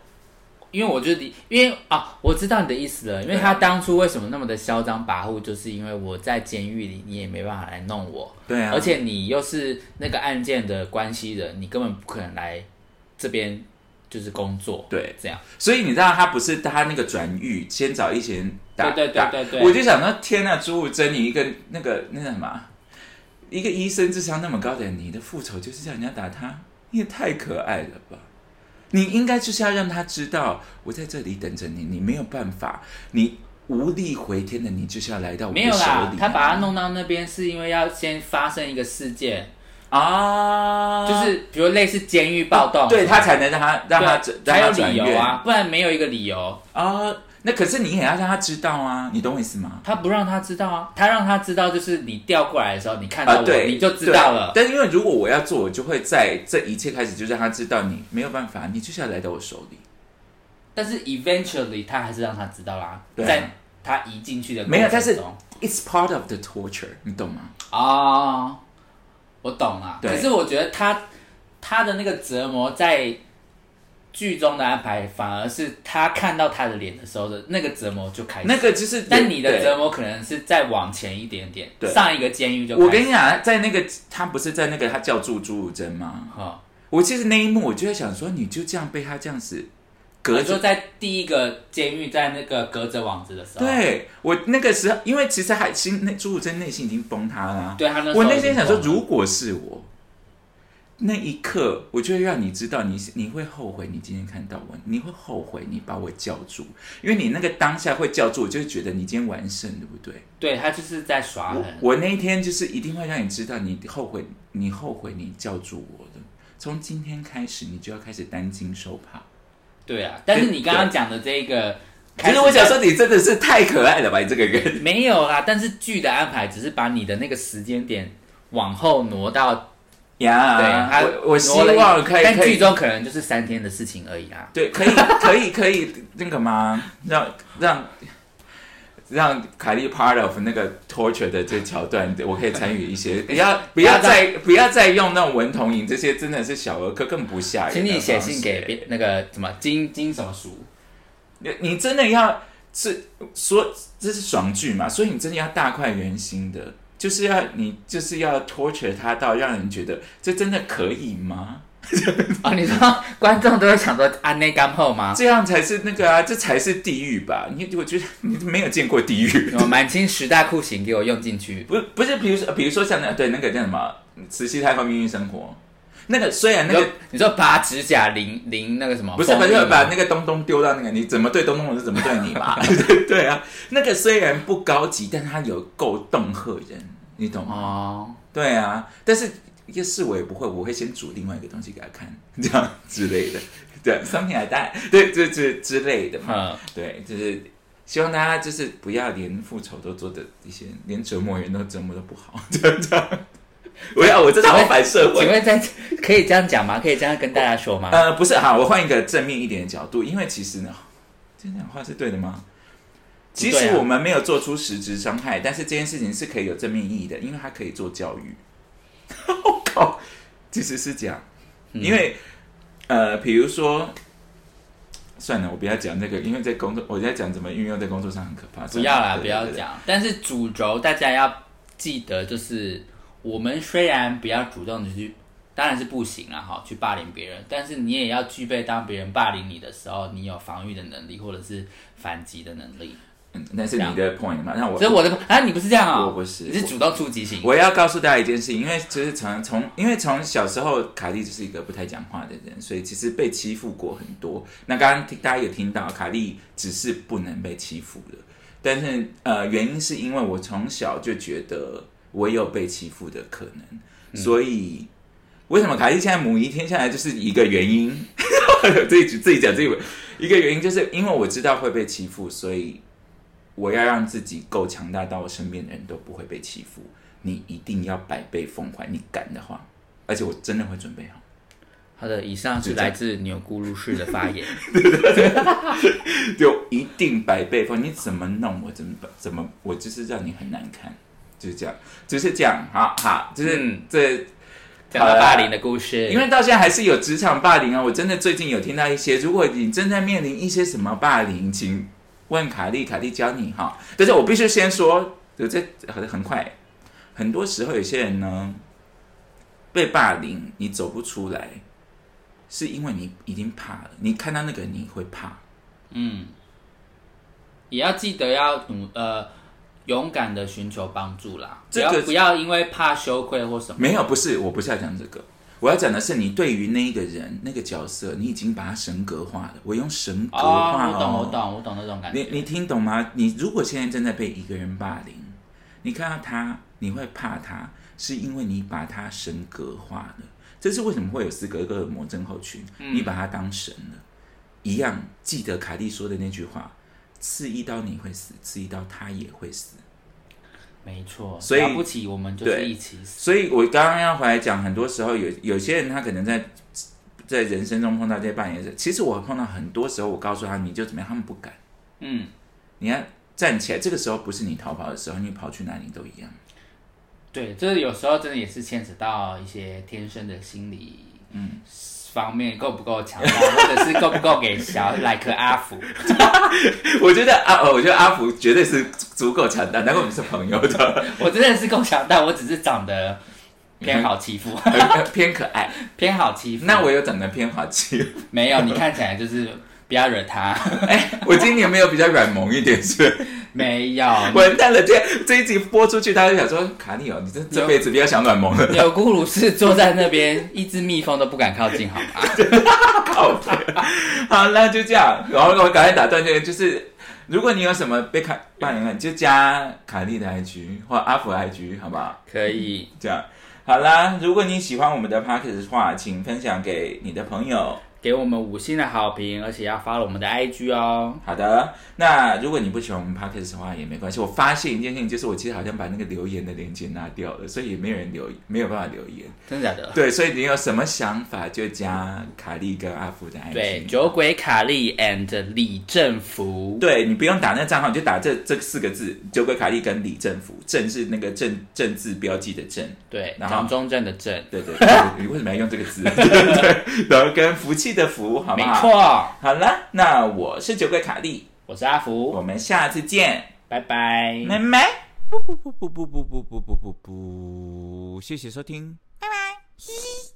因为我就因为啊，我知道你的意思了，因为他当初为什么那么的嚣张跋扈，就是因为我在监狱里，你也没办法来弄我，对啊，而且你又是那个案件的关系人，你根本不可能来这边就是工作，对。这样，所以你知道他不是他那个转狱，先找一些人打对对对打对对。我就想说，天呐，朱武珍，你一个那个那个什么，一个医生智商那么高的人，你的复仇就是叫人家打他，你也太可爱了吧！你应该就是要让他知道，我在这里等着你，你没有办法，你无力回天的，你就是要来到我的手没有啦。，他把他弄到那边是因为要先发生一个事件，啊，就是比如类似监狱暴动，对他才能让他让他对让才有理由啊，不然没有一个理由，啊。那可是你也要让他知道啊，你懂我意思吗？他不让他知道啊，他让他知道就是你调过来的时候，你看到啊，我，对，你就知道了。对但因为如果我要做，我就会在这一切开始就让他知道，你没有办法，你就是要来到我手里。但是 eventually 他还是让他知道啦，对啊在他移进去的没有但是 It's part of the torture，你懂吗？哦，我懂了。对可是我觉得他他的那个折磨在剧中的安排，反而是他看到他的脸的时候的那个折磨就开始。那个就是，但你的折磨可能是再往前一点点，对上一个监狱就开始。我跟你讲，在那个他不是在那个他叫住朱汝珍吗？哈，我其实那一幕我就在想说，你就这样被他这样子隔着。在第一个监狱在那个隔着网子的时候，对我那个时候，因为其实还心那朱汝珍内心已经崩塌了啊、对他那时候我内心想说，如果是我，那一刻，我就会让你知道你，你会后悔你今天看到我，你会后悔你把我叫住，因为你那个当下会叫住，我就会觉得你今天完胜，对不对？对他就是在耍狠。我那一天就是一定会让你知道，你后悔，你后悔你叫住我的。从今天开始，你就要开始担惊受怕。对啊，但是你刚刚讲的这个，其实我想说，你真的是太可爱了吧，你这个人。没有啦，但是剧的安排只是把你的那个时间点往后挪到，呀，对，他我我希望可以，但剧中可能就是三天的事情而已啊。对，可以，可以，可以，那个吗？让让让凯莉 part of 那个 torture 的这桥段，我可以参与一些，不要不要再不要再用那种文童影，这些真的是小儿科，更不吓人。请你写信给别那个什么金金什么书，你，你真的要是说这是爽剧嘛？所以你真的要大快人心的，就是要你就是要 torture 他到让人觉得这真的可以吗？哦，你说观众都会想说安内干后吗？这样才是那个啊，这才是地狱吧？你我觉得你没有见过地狱。满清十大酷刑给我用进去？不不是，比如说，比如说像那对那个叫什么《慈禧太后命运生活》，那个虽然那个你说拔指甲淋淋那个什么？不是，把就蜂蜜吗把那个东东丢到那个，你怎么对东东，我就怎么对你吧。对啊，那个虽然不高级，但它有够恫吓人，你懂吗？哦，对啊，但是要是我也不会，我会先煮另外一个东西给他看，这样之类的，对，something like that，对，这这之类的嘛。嗯，对，就是希望大家就是不要连复仇都做的一些，连折磨人都折磨的不好，这样。我要我这好反社会。请问在可以这样讲吗？可以这样跟大家说吗？呃，不是，好，我换一个正面一点的角度，因为其实呢，这样讲话是对的吗？其实我们没有做出实质伤害，但是这件事情是可以有正面意义的，因为它可以做教育。我靠，其实是这样，嗯因为呃，比如说，算了，我不要讲这个，因为在工作，我在讲怎么运用在工作上很可怕。不要啦，不要。讲。但是主轴大家要记得，就是我们虽然比较主动的去，当然是不行了，哈，去霸凌别人，但是你也要具备当别人霸凌你的时候，你有防御的能力，或者是反击的能力。嗯那是你的 point 嘛？那我所以我的啊，你不是这样啊、我不是你是主动出击型。我要告诉大家一件事情，因为就是从从因为从小时候卡莉就是一个不太讲话的人，所以其实被欺负过很多。那刚刚听大家有听到，卡莉只是不能被欺负了，但是呃，原因是因为我从小就觉得我有被欺负的可能，所以为什么卡西现在母仪天下来就是一个原因，自己自己讲自己一个原因，就是因为我知道会被欺负，所以我要让自己够强大，到我身边的人都不会被欺负。你一定要百倍奉还。你敢的话，而且我真的会准备好。好的，以上是来自钮咕噜式的发言。就一定百倍奉，你怎么弄我怎么怎么，我就是让你很难看，就是这样，就是这样，好好，就是、嗯这。讲到霸凌的故事，因为到现在还是有职场霸凌啊！我真的最近有听到一些，如果你正在面临一些什么霸凌，请问卡莉，卡莉教你哈。但是我必须先说，就这很很快，很多时候有些人呢被霸凌，你走不出来，是因为你已经怕了。你看到那个，你会怕。嗯，也要记得要努呃勇敢的寻求帮助啦，这个不要不要因为怕羞愧或什么。没有，不是，我不是要讲这个，我要讲的是你对于那一个人那个角色，你已经把他神格化了。我用神格化哦，我懂，我懂，我懂那种感觉。你你听懂吗？你如果现在正在被一个人霸凌，你看到他，你会怕他，是因为你把他神格化了。这是为什么会有斯格格尔摩症候群？你把他当神了，一样记得凯莉说的那句话：刺一刀你会死，刺一刀他也会死。没错，所以了不起，我们就是一起死。所以我刚刚要回来讲，很多时候有有些人他可能在在人生中碰到这些扮演者，其实我碰到很多时候，我告诉他你就怎么样，他们不敢。嗯，你要站起来，这个时候不是你逃跑的时候，你跑去哪里都一样。对，这有时候真的也是牵扯到一些天生的心理嗯，方面够不够强大，或者是够不够给小，like 阿福。我觉得阿，呃我觉得阿福绝对是足够强大，难怪我们是朋友的，我真的是够强大，我只是长得偏好欺负，偏可爱。偏好欺负。那我有长得偏好欺负，没有，你看起来就是不要惹他。哎，我今年没有比较软萌一点是？没有，完蛋了，这这一集播出去，大家就想说卡尼哦，你这这辈子不要想软萌了。有咕噜是坐在那边，一只蜜蜂都不敢靠近，好吗？靠 北好，那就这样。然后我赶快打断这个，就是如果你有什么被卡霸凌了，你就加卡莉的 IG 或阿福的 IG，好不好？可以，这样好啦。如果你喜欢我们的 p o c k e t 的话，请分享给你的朋友。给我们五星的好评，而且要发了我们的 IG 哦。好的，那如果你不喜欢我们 p o c k e t 的话也没关系。我发现一件事情，就是我其实好像把那个留言的链接拿掉了，所以也没有人留，没有办法留言。真的假的？对，所以你有什么想法就加卡莉跟阿福的 IG。对，酒鬼卡莉 and 李正福。对你不用打那个账号，你就打这这四个字“酒鬼卡莉”跟李政福，政是那个政政字标记的政，对，然后中正的正，对对对，你为什么要用这个字？对 对，然后跟福气的福，好不好？。没错。好了，那我是酒鬼卡利，我是阿福，我们下次见，拜拜。拜拜。不不不不不不不不不不不，谢谢收听，拜拜。